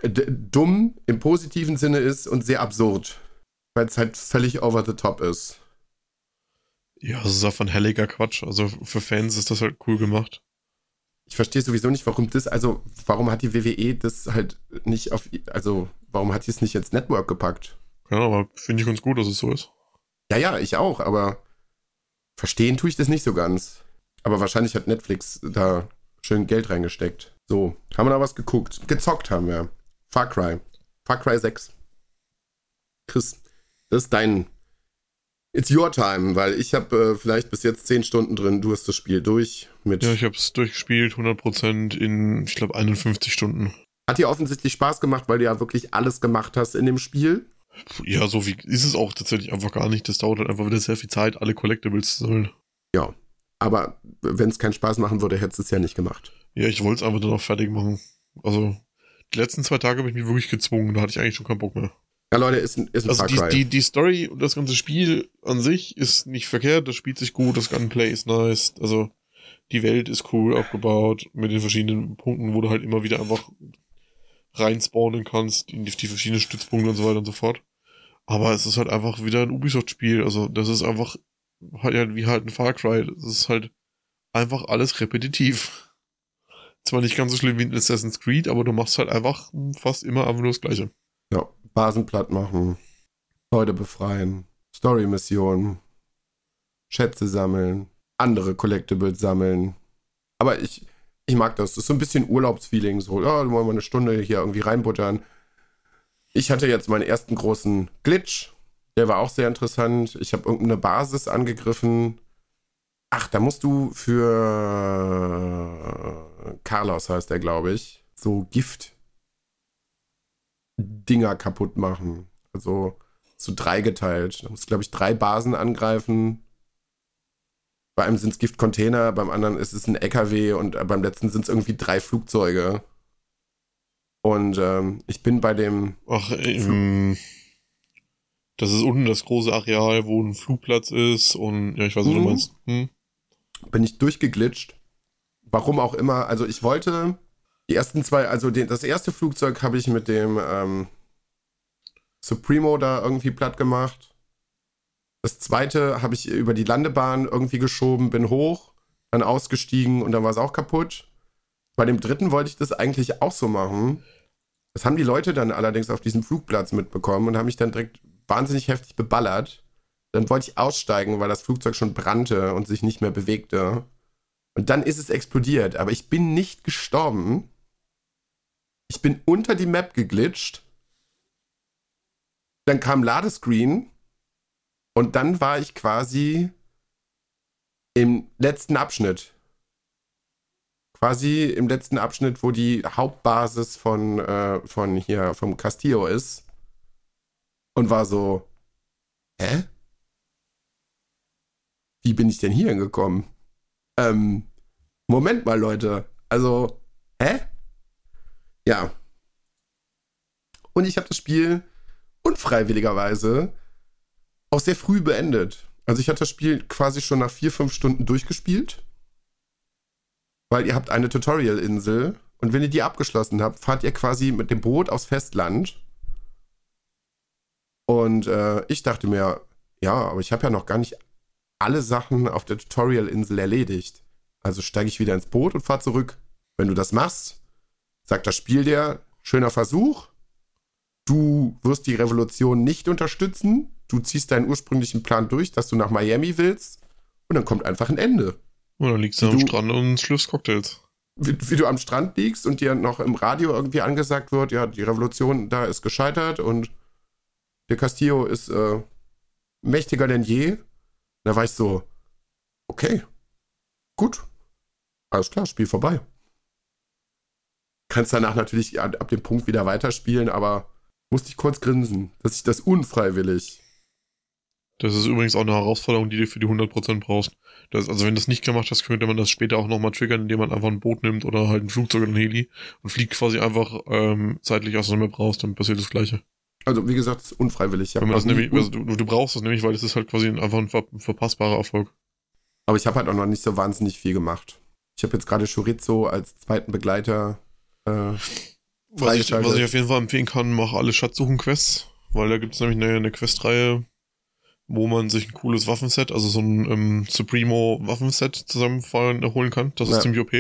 B: dumm im positiven Sinne ist und sehr absurd. Weil es halt völlig over the top ist.
A: Ja, das ist einfach ein helliger Quatsch. Also für Fans ist das halt cool gemacht.
B: Ich verstehe sowieso nicht, warum das, also warum hat die WWE das halt nicht auf, also warum hat die es nicht ins Network gepackt?
A: Ja, aber finde ich ganz gut, dass es so ist.
B: Ja, ja, ich auch, aber verstehen tue ich das nicht so ganz. Aber wahrscheinlich hat Netflix da schön Geld reingesteckt. So, haben wir da was geguckt? Gezockt haben wir. Far Cry. Far Cry 6. Chris, das ist dein. It's your time, weil ich habe äh, vielleicht bis jetzt 10 Stunden drin. Du hast das Spiel durch mit.
A: Ja, ich habe es durchgespielt, 100% in, ich glaube, 51 Stunden.
B: Hat dir offensichtlich Spaß gemacht, weil du ja wirklich alles gemacht hast in dem Spiel.
A: Ja, so wie ist es auch tatsächlich einfach gar nicht. Das dauert halt einfach wieder sehr viel Zeit, alle Collectibles zu sammeln.
B: Ja. Aber wenn es keinen Spaß machen würde, hättest du es ja nicht gemacht.
A: Ja, ich wollte es einfach dann auch fertig machen. Also, die letzten zwei Tage habe ich mich wirklich gezwungen. Da hatte ich eigentlich schon keinen Bock mehr.
B: Ja, Leute, ist ein, ist ein
A: Also
B: Far
A: die, die, die Story und das ganze Spiel an sich ist nicht verkehrt, das spielt sich gut, das Gunplay ist nice, also die Welt ist cool aufgebaut mit den verschiedenen Punkten, wo du halt immer wieder einfach reinspawnen kannst, in die, die verschiedenen Stützpunkte und so weiter und so fort. Aber es ist halt einfach wieder ein Ubisoft-Spiel, also das ist einfach halt ja wie halt ein Far Cry, das ist halt einfach alles repetitiv. Zwar nicht ganz so schlimm wie in Assassin's Creed, aber du machst halt einfach fast immer einfach nur das Gleiche.
B: Basen platt machen, Leute befreien, Story-Missionen, Schätze sammeln, andere Collectibles sammeln. Aber ich, ich mag das. Das ist so ein bisschen Urlaubsfeeling. So, ja, wollen wir eine Stunde hier irgendwie reinbuttern. Ich hatte jetzt meinen ersten großen Glitch. Der war auch sehr interessant. Ich habe irgendeine Basis angegriffen. Ach, da musst du für Carlos heißt der, glaube ich, so Gift Dinger kaputt machen. Also zu drei geteilt. Da musst du, glaube ich, drei Basen angreifen. Bei einem sind es Giftcontainer, beim anderen ist es ein LKW und äh, beim letzten sind es irgendwie drei Flugzeuge. Und ähm, ich bin bei dem,
A: Ach, ähm, das ist unten das große Areal, wo ein Flugplatz ist und ja, ich weiß, was du
B: Mhm.
A: meinst. Hm?
B: bin ich durchgeglitscht. Warum auch immer. Also ich wollte die ersten zwei, also den, das erste Flugzeug habe ich mit dem ähm, Supremo da irgendwie platt gemacht. Das zweite habe ich über die Landebahn irgendwie geschoben, bin hoch, dann ausgestiegen und dann war es auch kaputt. Bei dem dritten wollte ich das eigentlich auch so machen. Das haben die Leute dann allerdings auf diesem Flugplatz mitbekommen und haben mich dann direkt wahnsinnig heftig beballert. Dann wollte ich aussteigen, weil das Flugzeug schon brannte und sich nicht mehr bewegte. Und dann ist es explodiert, aber ich bin nicht gestorben. Ich bin unter die Map geglitscht. Dann kam Ladescreen und dann war ich quasi im letzten Abschnitt. Quasi im letzten Abschnitt, wo die Hauptbasis von, äh, von hier, vom Castillo ist. Und war so, hä? Wie bin ich denn hier hingekommen? Ähm, Moment mal, Leute. Also, hä? Ja. Und ich habe das Spiel unfreiwilligerweise auch sehr früh beendet. Also ich hatte das Spiel quasi schon nach vier, fünf Stunden durchgespielt. Weil ihr habt eine Tutorial-Insel und wenn ihr die abgeschlossen habt, fahrt ihr quasi mit dem Boot aufs Festland. Und äh, ich dachte mir, ja, aber ich habe ja noch gar nicht alle Sachen auf der Tutorial-Insel erledigt. Also steige ich wieder ins Boot und fahre zurück. Wenn du das machst, sagt das Spiel dir, schöner Versuch. Du wirst die Revolution nicht unterstützen. Du ziehst deinen ursprünglichen Plan durch, dass du nach Miami willst. Und dann kommt einfach ein Ende.
A: Und dann liegst du am Strand und schlürfst Cocktails
B: wie, wie, du am Strand liegst und dir noch im Radio irgendwie angesagt wird, ja, die Revolution da ist gescheitert und der Castillo ist äh, mächtiger denn je. Da war ich so, okay, gut, alles klar, Spiel vorbei. Kannst danach natürlich ab dem Punkt wieder weiterspielen, aber musste ich kurz grinsen, dass ich das unfreiwillig
A: das ist übrigens auch eine Herausforderung, die du für die 100% brauchst. Das, also wenn du das nicht gemacht hast, könnte man das später auch nochmal triggern, indem man einfach ein Boot nimmt oder halt ein Flugzeug oder ein Heli und fliegt quasi einfach ähm, seitlich aus der Map raus, dann passiert das Gleiche.
B: Also wie gesagt, ist unfreiwillig.
A: Man das nämlich, also du, du, brauchst das nämlich, weil das ist halt quasi einfach ein ver verpassbarer Erfolg.
B: Aber ich habe halt auch noch nicht so wahnsinnig viel gemacht. Ich habe jetzt gerade Chorizo als zweiten Begleiter äh,
A: was ich, was ich auf jeden Fall empfehlen kann, mach alle Schatzsuchen-Quests, weil da gibt es nämlich eine, eine Questreihe, wo man sich ein cooles Waffenset, also so ein ähm, Supremo Waffenset zusammenfallen holen kann. Das ja. ist ziemlich OP.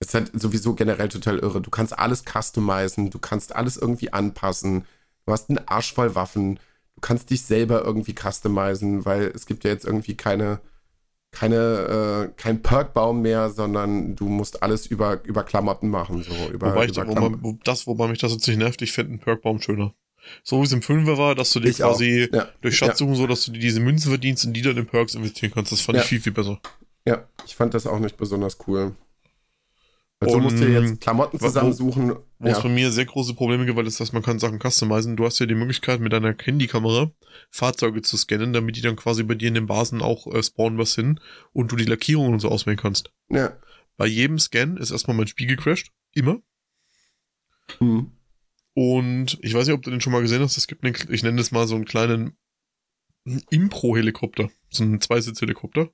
B: Es ist halt sowieso generell total irre. Du kannst alles customizen, du kannst alles irgendwie anpassen. Du hast einen Arsch voll Waffen. Du kannst dich selber irgendwie customizen, weil es gibt ja jetzt irgendwie keine, keine, äh, kein Perkbaum mehr, sondern du musst alles über, über Klamotten machen. So, über,
A: wobei, ich, über wo man, das, wobei mich das jetzt nicht nervt, ich finde einen Perkbaum schöner so wie es im Fünfer war, dass du dir ich quasi ja. durch Schatzsuchen ja. so, dass du dir diese Münzen verdienst und die dann in Perks investieren kannst. Das fand ja. ich viel, viel besser.
B: Ja, ich fand das auch nicht besonders cool. Also und, musst du jetzt Klamotten zusammensuchen. Wo,
A: wo es bei mir sehr große Probleme gibt, weil das heißt, man kann Sachen customizen. Du hast ja die Möglichkeit, mit deiner Handykamera Fahrzeuge zu scannen, damit die dann quasi bei dir in den Basen auch äh, spawnen was hin und du die Lackierungen und so auswählen kannst.
B: Ja.
A: Bei jedem Scan ist erstmal mein Spiel gecrashed. Immer. Mhm. Und ich weiß nicht, ob du den schon mal gesehen hast. Es gibt einen, ich nenne das mal so einen kleinen Impro-Helikopter. So einen Zweisitz-Helikopter.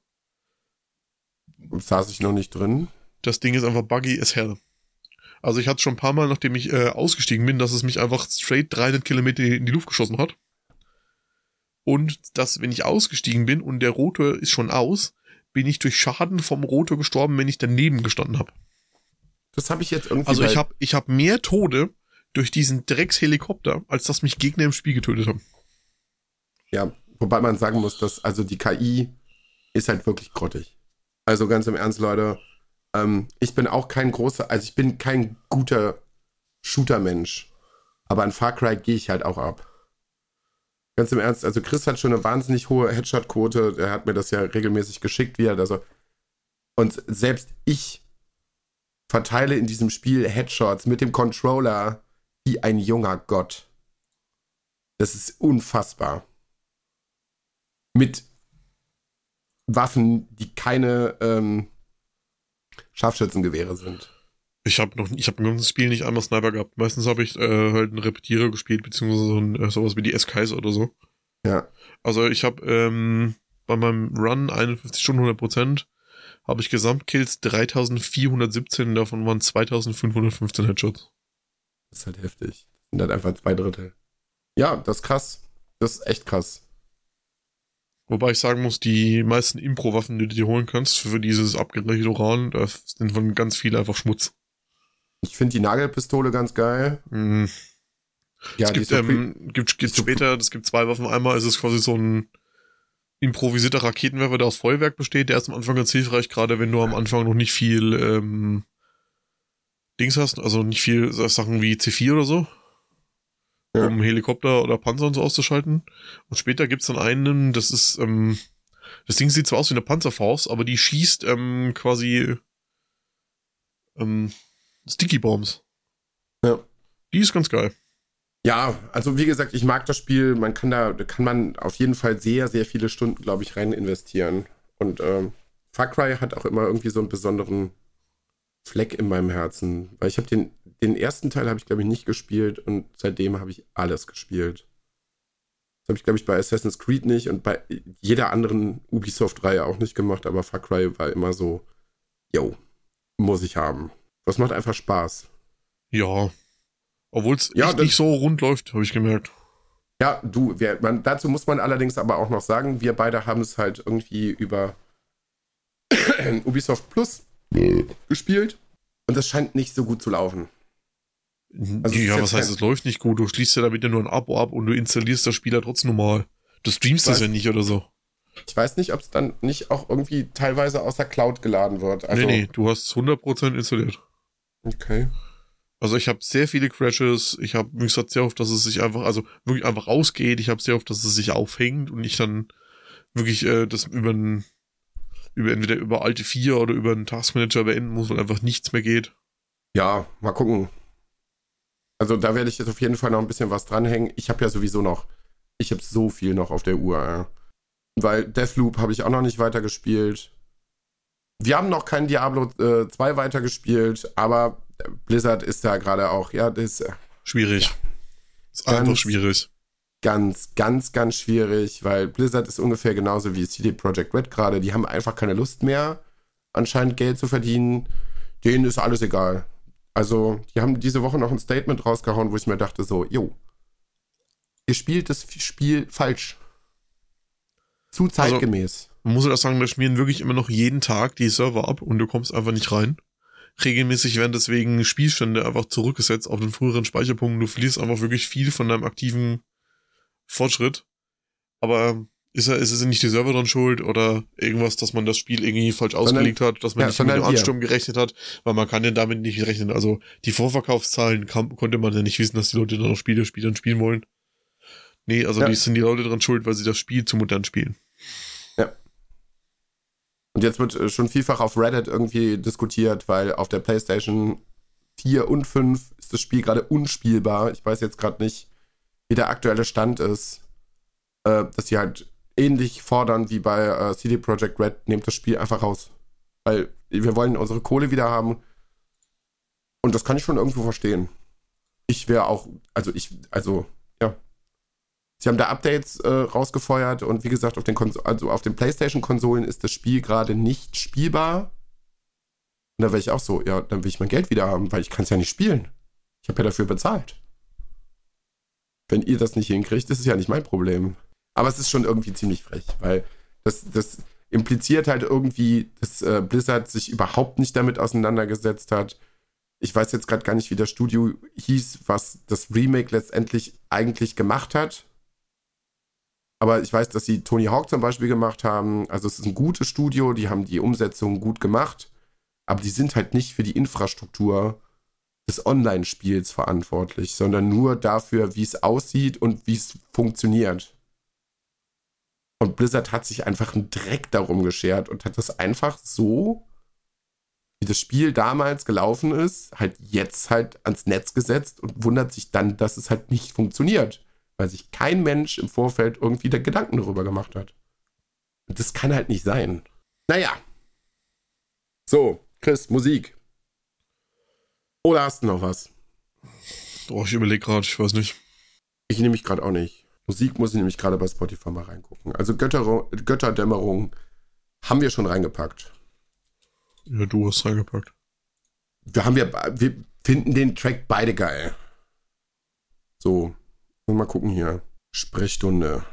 B: Saß ich noch nicht drin.
A: Das Ding ist einfach buggy as hell. Also ich hatte schon ein paar Mal, nachdem ich äh, ausgestiegen bin, dass es mich einfach straight 300 Kilometer in die Luft geschossen hat. Und dass, wenn ich ausgestiegen bin und der Rotor ist schon aus, bin ich durch Schaden vom Rotor gestorben, wenn ich daneben gestanden habe.
B: Das habe ich jetzt irgendwie.
A: Also ich habe ich hab mehr Tode durch diesen Dreckshelikopter, als dass mich Gegner im Spiel getötet haben.
B: Ja, wobei man sagen muss, dass also die KI ist halt wirklich grottig. Also ganz im Ernst, Leute, ähm, ich bin auch kein großer, also ich bin kein guter Shooter-Mensch. Aber an Far Cry gehe ich halt auch ab. Ganz im Ernst, also Chris hat schon eine wahnsinnig hohe Headshot-Quote. Er hat mir das ja regelmäßig geschickt, wie er da so. Und selbst ich verteile in diesem Spiel Headshots mit dem Controller wie ein junger Gott. Das ist unfassbar. Mit Waffen, die keine ähm, Scharfschützengewehre sind.
A: Ich habe noch, ich habe im ganzen Spiel nicht einmal Sniper gehabt. Meistens habe ich äh, halt einen Repetierer gespielt, beziehungsweise so ein, äh, sowas wie die S-Kaiser oder so.
B: Ja.
A: Also ich habe ähm, bei meinem Run 51 Stunden 100 Prozent habe ich Gesamtkills 3417, davon waren 2515 Headshots.
B: Das ist halt heftig. Das sind halt einfach zwei Drittel. Ja, das ist krass. Das ist echt krass.
A: Wobei ich sagen muss, die meisten Impro-Waffen, die du dir holen kannst, für dieses abgelegte Uran, das sind von ganz viel einfach Schmutz.
B: Ich finde die Nagelpistole ganz geil.
A: Mhm. Ja, es gibt, ähm, gibt, gibt später, es gibt zwei Waffen. Einmal ist es quasi so ein improvisierter Raketenwerfer, der aus Feuerwerk besteht. Der ist am Anfang ganz hilfreich, gerade wenn du am Anfang noch nicht viel ähm, Dings hast, also nicht viel Sachen wie C4 oder so, ja. um Helikopter oder Panzer und so auszuschalten. Und später gibt's dann einen, das ist, ähm, das Ding sieht zwar aus wie eine Panzerfaust, aber die schießt ähm, quasi ähm, Sticky Bombs.
B: Ja.
A: Die ist ganz geil.
B: Ja, also wie gesagt, ich mag das Spiel. Man kann da, da kann man auf jeden Fall sehr, sehr viele Stunden, glaube ich, rein investieren. Und ähm, Far Cry hat auch immer irgendwie so einen besonderen Fleck in meinem Herzen. Weil ich habe den, den ersten Teil habe ich, glaube ich, nicht gespielt und seitdem habe ich alles gespielt. Das habe ich, glaube ich, bei Assassin's Creed nicht und bei jeder anderen Ubisoft-Reihe auch nicht gemacht, aber Far Cry war immer so, yo, muss ich haben. Das macht einfach Spaß.
A: Ja. Obwohl es
B: Ja,
A: nicht so rund läuft, habe ich gemerkt.
B: Ja, du, wir, man, dazu muss man allerdings aber auch noch sagen, wir beide haben es halt irgendwie über Ubisoft Plus gespielt und das scheint nicht so gut zu laufen. Also es ist
A: ja, was heißt, es läuft nicht gut? Du schließt ja damit ja nur ein Abo ab und du installierst das Spiel ja trotzdem normal. Du streamst das ja nicht oder so.
B: Ich weiß nicht, ob es dann nicht auch irgendwie teilweise aus der Cloud geladen wird. Also,
A: nee, nee, du hast es 100% installiert.
B: Okay.
A: Also ich habe sehr viele Crashes. Ich habe, wie gesagt, sehr oft, dass es sich einfach, also wirklich einfach rausgeht. Ich habe sehr oft, dass es sich aufhängt und ich dann wirklich äh, das über ein, über entweder über alte 4 oder über einen Taskmanager beenden muss, weil einfach nichts mehr geht.
B: Ja, mal gucken. Also da werde ich jetzt auf jeden Fall noch ein bisschen was dranhängen. Ich habe ja sowieso noch, ich habe so viel noch auf der Uhr. Ja. Weil Deathloop habe ich auch noch nicht weitergespielt. Wir haben noch kein Diablo äh, 2 weitergespielt, aber Blizzard ist da gerade auch, ja, das ist
A: Schwierig. Ist
B: Ganz-
A: einfach schwierig.
B: Ganz, ganz, ganz schwierig, weil Blizzard ist ungefähr genauso wie CD Projekt Red gerade. Die haben einfach keine Lust mehr, anscheinend Geld zu verdienen. Denen ist alles egal. Also, die haben diese Woche noch ein Statement rausgehauen, wo ich mir dachte so, jo, ihr spielt das Spiel falsch. Zu zeitgemäß.
A: Man muss ja auch sagen, da schmieren wirklich immer noch jeden Tag die Server ab und du kommst einfach nicht rein. Regelmäßig werden deswegen Spielstände einfach zurückgesetzt auf den früheren Speicherpunkt. Du verlierst einfach wirklich viel von deinem aktiven Fortschritt. Aber ist, er, ist es nicht die Server dran schuld oder irgendwas, dass man das Spiel irgendwie falsch ausgelegt hat, dass man
B: ja,
A: nicht mit dem
B: sondern wir.
A: Ansturm gerechnet hat, weil man kann ja damit nicht rechnen. Also die Vorverkaufszahlen kam, konnte man ja nicht wissen, dass die Leute dann noch Spiele spielen spielen wollen. Nee, also
B: Ja.
A: die sind die Leute dran schuld, weil sie das Spiel zu modern spielen.
B: Und jetzt wird äh, schon vielfach auf Reddit irgendwie diskutiert, weil auf der PlayStation 4 und 5 ist das Spiel gerade unspielbar. Ich weiß jetzt gerade nicht, wie der aktuelle Stand ist. Äh, dass sie halt ähnlich fordern wie bei äh, CD Projekt Red, nehmt das Spiel einfach raus. Weil wir wollen unsere Kohle wieder haben. Und das kann ich schon irgendwo verstehen. Ich wäre auch, also ich, also, ja. Sie haben da Updates äh, rausgefeuert und wie gesagt, auf den, Kons also auf den PlayStation-Konsolen ist das Spiel gerade nicht spielbar. Und da wäre ich auch so, ja, dann will ich mein Geld wieder haben, weil ich kann es ja nicht spielen. Ich habe ja dafür bezahlt. Wenn ihr das nicht hinkriegt, ist es ja nicht mein Problem. Aber es ist schon irgendwie ziemlich frech, weil das, das impliziert halt irgendwie, dass äh, Blizzard sich überhaupt nicht damit auseinandergesetzt hat. Ich weiß jetzt gerade gar nicht, wie das Studio hieß, was das Remake letztendlich eigentlich gemacht hat. Aber ich weiß, dass sie Tony Hawk zum Beispiel gemacht haben. Also es ist ein gutes Studio, die haben die Umsetzung gut gemacht. Aber die sind halt nicht für die Infrastruktur des Online-Spiels verantwortlich, sondern nur dafür, wie es aussieht und wie es funktioniert. Und Blizzard hat sich einfach einen Dreck darum geschert und hat das einfach so, wie das Spiel damals gelaufen ist, halt jetzt halt ans Netz gesetzt und wundert sich dann, dass es halt nicht funktioniert weil sich kein Mensch im Vorfeld irgendwie da Gedanken darüber gemacht hat. Und das kann halt nicht sein. Naja. So, Chris, Musik. Oder hast du noch was?
A: Oh, ich überlege gerade, ich weiß nicht.
B: Ich nehme mich gerade auch nicht. Musik muss ich nämlich gerade bei Spotify mal reingucken. Also Götter, Götterdämmerung haben wir schon reingepackt.
A: Ja, du hast reingepackt.
B: Wir haben ja, wir finden den Track beide geil. So, mal gucken hier. Sprechstunde.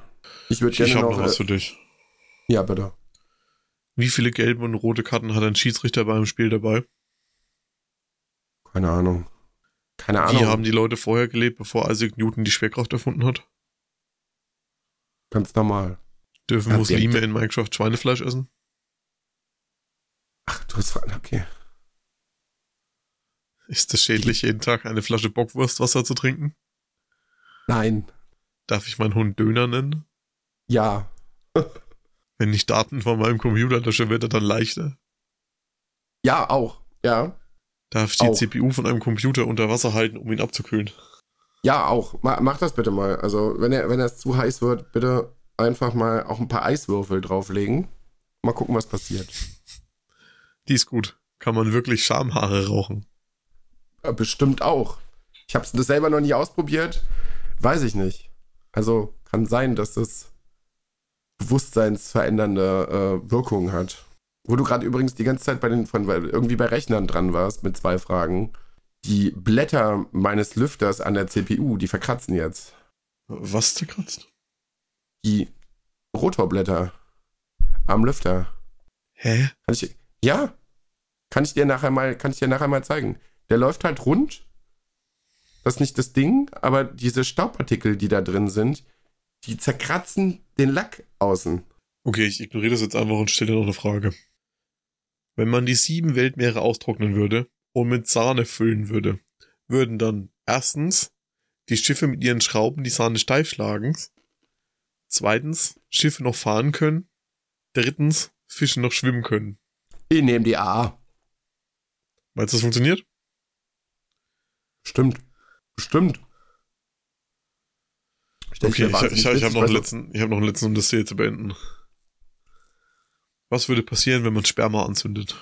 B: Ich würde
A: Ich
B: gerne
A: habe
B: noch.
A: noch was für dich.
B: ja, bitte.
A: Wie viele gelbe und rote Karten hat ein Schiedsrichter beim Spiel dabei?
B: Keine Ahnung. Keine Ahnung.
A: Wie haben die Leute vorher gelebt, bevor Isaac Newton die Schwerkraft erfunden hat?
B: Ganz normal.
A: Dürfen
B: Ja,
A: Muslime in Minecraft Schweinefleisch essen?
B: Ach, du hast Fragen, okay.
A: Ist es schädlich, jeden Tag eine Flasche Bockwurstwasser zu trinken?
B: Nein.
A: Darf ich meinen Hund Döner nennen?
B: Ja.
A: Wenn ich Daten von meinem Computer lösche, wird er dann leichter.
B: Ja, auch. Ja.
A: Darf ich die
B: Auch.
A: CPU von einem Computer unter Wasser halten, um ihn abzukühlen?
B: Ja, auch. Ma mach das bitte mal. Also, wenn er, wenn es zu heiß wird, bitte einfach mal auch ein paar Eiswürfel drauflegen. Mal gucken, was passiert.
A: Die ist gut. Kann man wirklich Schamhaare rauchen?
B: Ja, Äh, bestimmt auch. Ich habe es selber noch nie ausprobiert. Weiß ich nicht. Also, kann sein, dass das bewusstseinsverändernde äh, Wirkung hat. Wo du gerade übrigens die ganze Zeit bei den, von, irgendwie bei Rechnern dran warst mit zwei Fragen. Die Blätter meines Lüfters an der CPU, die verkratzen jetzt.
A: Was zerkratzt?
B: Die Rotorblätter am Lüfter.
A: Hä?
B: Kann ich, ja, kann ich dir nachher mal, kann ich dir nachher mal zeigen. Der läuft halt rund. Das ist nicht das Ding, aber diese Staubpartikel, die da drin sind, die zerkratzen den Lack außen.
A: Okay, ich ignoriere das jetzt einfach und stelle dir noch eine Frage. Wenn man die sieben Weltmeere austrocknen würde und mit Sahne füllen würde, würden dann erstens die Schiffe mit ihren Schrauben die Sahne steif schlagen, zweitens Schiffe noch fahren können, drittens Fische noch schwimmen können.
B: Ich nehme die A.
A: Meinst du, das funktioniert?
B: Stimmt. Stimmt.
A: Okay, ich, ich, ich, ich habe noch, einen letzten, ich hab noch einen letzten, um das hier zu beenden. Was würde passieren, wenn man Sperma anzündet?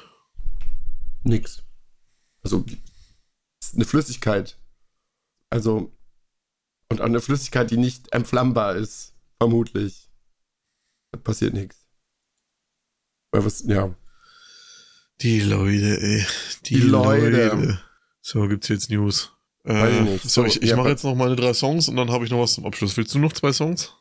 B: Nix. Also, eine Flüssigkeit. Also, und eine Flüssigkeit, die nicht entflammbar ist, vermutlich. Da passiert nichts. Was, ja.
A: Die Leute, ey. Die,
B: Die Leute.
A: Leute. So, gibt's jetzt News.
B: Ich
A: Äh,
B: nicht.
A: so,
B: So,
A: ich, ich
B: ja,
A: mache jetzt noch meine drei Songs und dann habe ich noch was zum Abschluss. Willst du noch zwei Songs?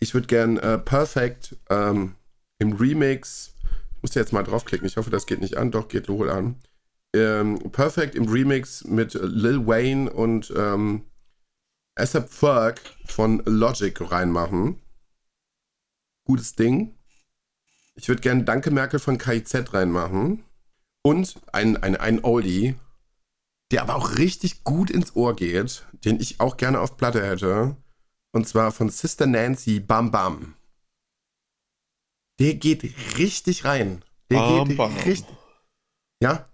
B: Ich würde gern äh, Perfect ähm, im Remix. Ich muss jetzt mal draufklicken. Ich hoffe, das geht nicht an. Doch, geht wohl an. Ähm, Perfect im Remix mit Lil Wayne und ähm, Ferg von Logic reinmachen. Gutes Ding. Ich würde gern Danke Merkel von KIZ reinmachen. Und ein, ein, ein Oldie, der aber auch richtig gut ins Ohr geht, den ich auch gerne auf Platte hätte. Und zwar von Sister Nancy Bam Bam. Der geht richtig rein. Der
A: Bam,
B: geht
A: bam.
B: richtig. Ja.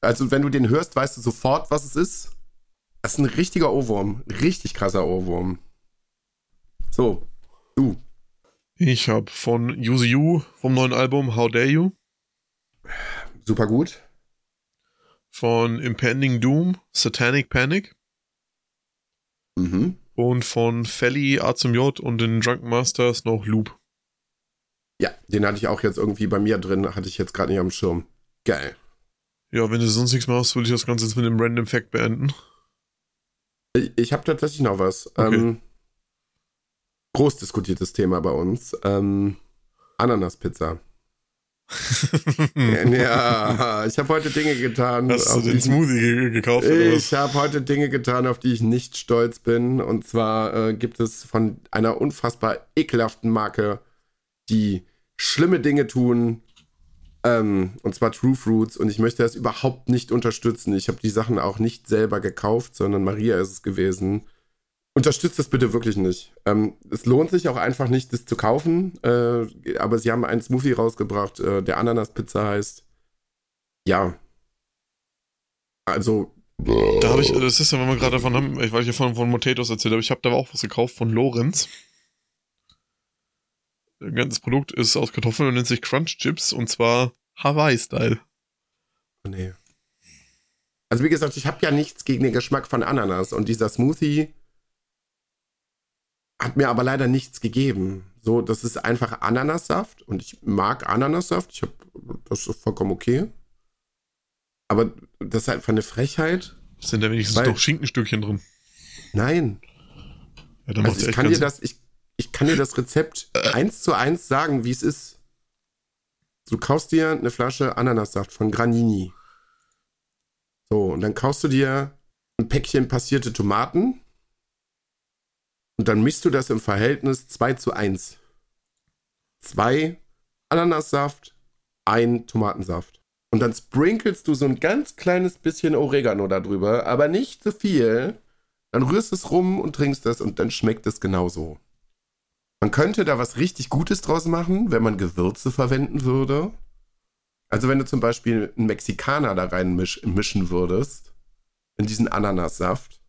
B: Also, wenn du den hörst, weißt du sofort, was es ist. Das ist ein richtiger Ohrwurm. Richtig krasser Ohrwurm. So. Du.
A: Ich habe von Use You vom neuen Album How Dare You,
B: Super gut.
A: von Impending Doom Satanic Panic
B: Mhm.
A: und von Felly A zum J und den Drunken Masters noch Loop.
B: Ja, den hatte ich auch jetzt irgendwie bei mir drin. Hatte ich jetzt gerade nicht am Schirm. Geil.
A: Ja, wenn du sonst nichts machst, würde ich das Ganze jetzt mit einem Random Fact beenden.
B: Ich, ich habe tatsächlich noch was.
A: Okay.
B: Ähm, groß diskutiertes Thema bei uns. Ähm, Ananaspizza. Ja, ich habe heute Dinge getan.
A: Hast du den Smoothie ge gekauft?
B: Ich habe heute Dinge getan, auf die ich nicht stolz bin. Und zwar äh, gibt es von einer unfassbar ekelhaften Marke, die schlimme Dinge tun. Ähm, und zwar True Fruits. Und ich möchte das überhaupt nicht unterstützen. Ich habe die Sachen auch nicht selber gekauft, sondern Maria ist es gewesen. Unterstützt das bitte wirklich nicht. Ähm, es lohnt sich auch einfach nicht, das zu kaufen. Äh, aber sie haben einen Smoothie rausgebracht, äh, der Ananaspizza heißt. Ja. Also,
A: Da habe ich, das ist ja, wenn wir gerade davon haben, ich weiß ja von, von Potatoes erzählt, aber ich habe da auch was gekauft von Lorenz. Ein ganzes Produkt ist aus Kartoffeln und nennt sich Crunch Chips und zwar Hawaii-Style.
B: Oh, Nee. Also wie gesagt, ich habe ja nichts gegen den Geschmack von Ananas und dieser Smoothie hat mir aber leider nichts gegeben. So, das ist einfach Ananassaft und ich mag Ananassaft. Ich habe das ist vollkommen okay. Aber das ist einfach eine Frechheit.
A: Sind da wenigstens
B: Weil-
A: noch Schinkenstückchen drin.
B: Nein.
A: Ja, dann
B: Also ich kann dir das, ich kann dir das Rezept eins zu eins sagen, wie es ist. Du kaufst dir eine Flasche Ananassaft von Granini. So, und dann kaufst du dir ein Päckchen passierte Tomaten. Und dann mischst du das im Verhältnis 2 zu 1. Zwei Ananassaft, ein Tomatensaft. Und dann sprinkelst du so ein ganz kleines bisschen Oregano darüber, aber nicht zu viel. Dann rührst es rum und trinkst das und dann schmeckt es genauso. Man könnte da was richtig Gutes draus machen, wenn man Gewürze verwenden würde. Also wenn du zum Beispiel einen Mexikaner da rein misch würdest, in diesen Ananassaft,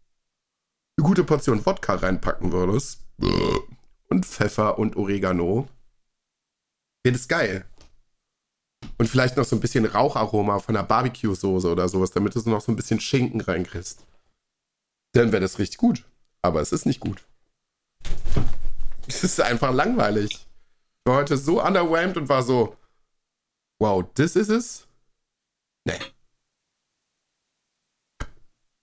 B: eine gute Portion Wodka reinpacken würdest und Pfeffer und Oregano, wäre das geil. Und vielleicht noch so ein bisschen Raucharoma von einer Barbecue-Soße oder sowas, damit du so noch so ein bisschen Schinken reinkriegst. Dann wäre das richtig gut. Aber es ist nicht gut. Es ist einfach langweilig. Ich war heute so underwhelmed und war so, wow, das ist es? Nee.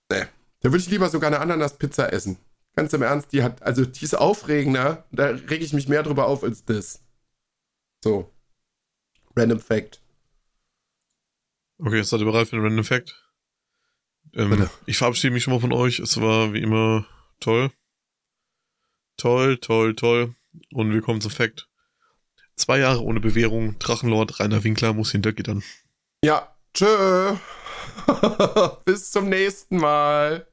B: Nee. Da würde ich lieber sogar eine Ananas-Pizza essen. Ganz im Ernst, die hat, also die ist aufregender. Da rege ich mich mehr drüber auf als das. So. Random Fact.
A: Okay, jetzt seid ihr bereit für den Random Fact. Ähm, ich verabschiede mich schon mal von euch. Es war wie immer toll. Toll, toll, toll. Und wir kommen zum Fact. Zwei Jahre ohne Bewährung. Drachenlord Rainer Winkler muss hinter Gittern.
B: Ja, tschö. Bis zum nächsten Mal.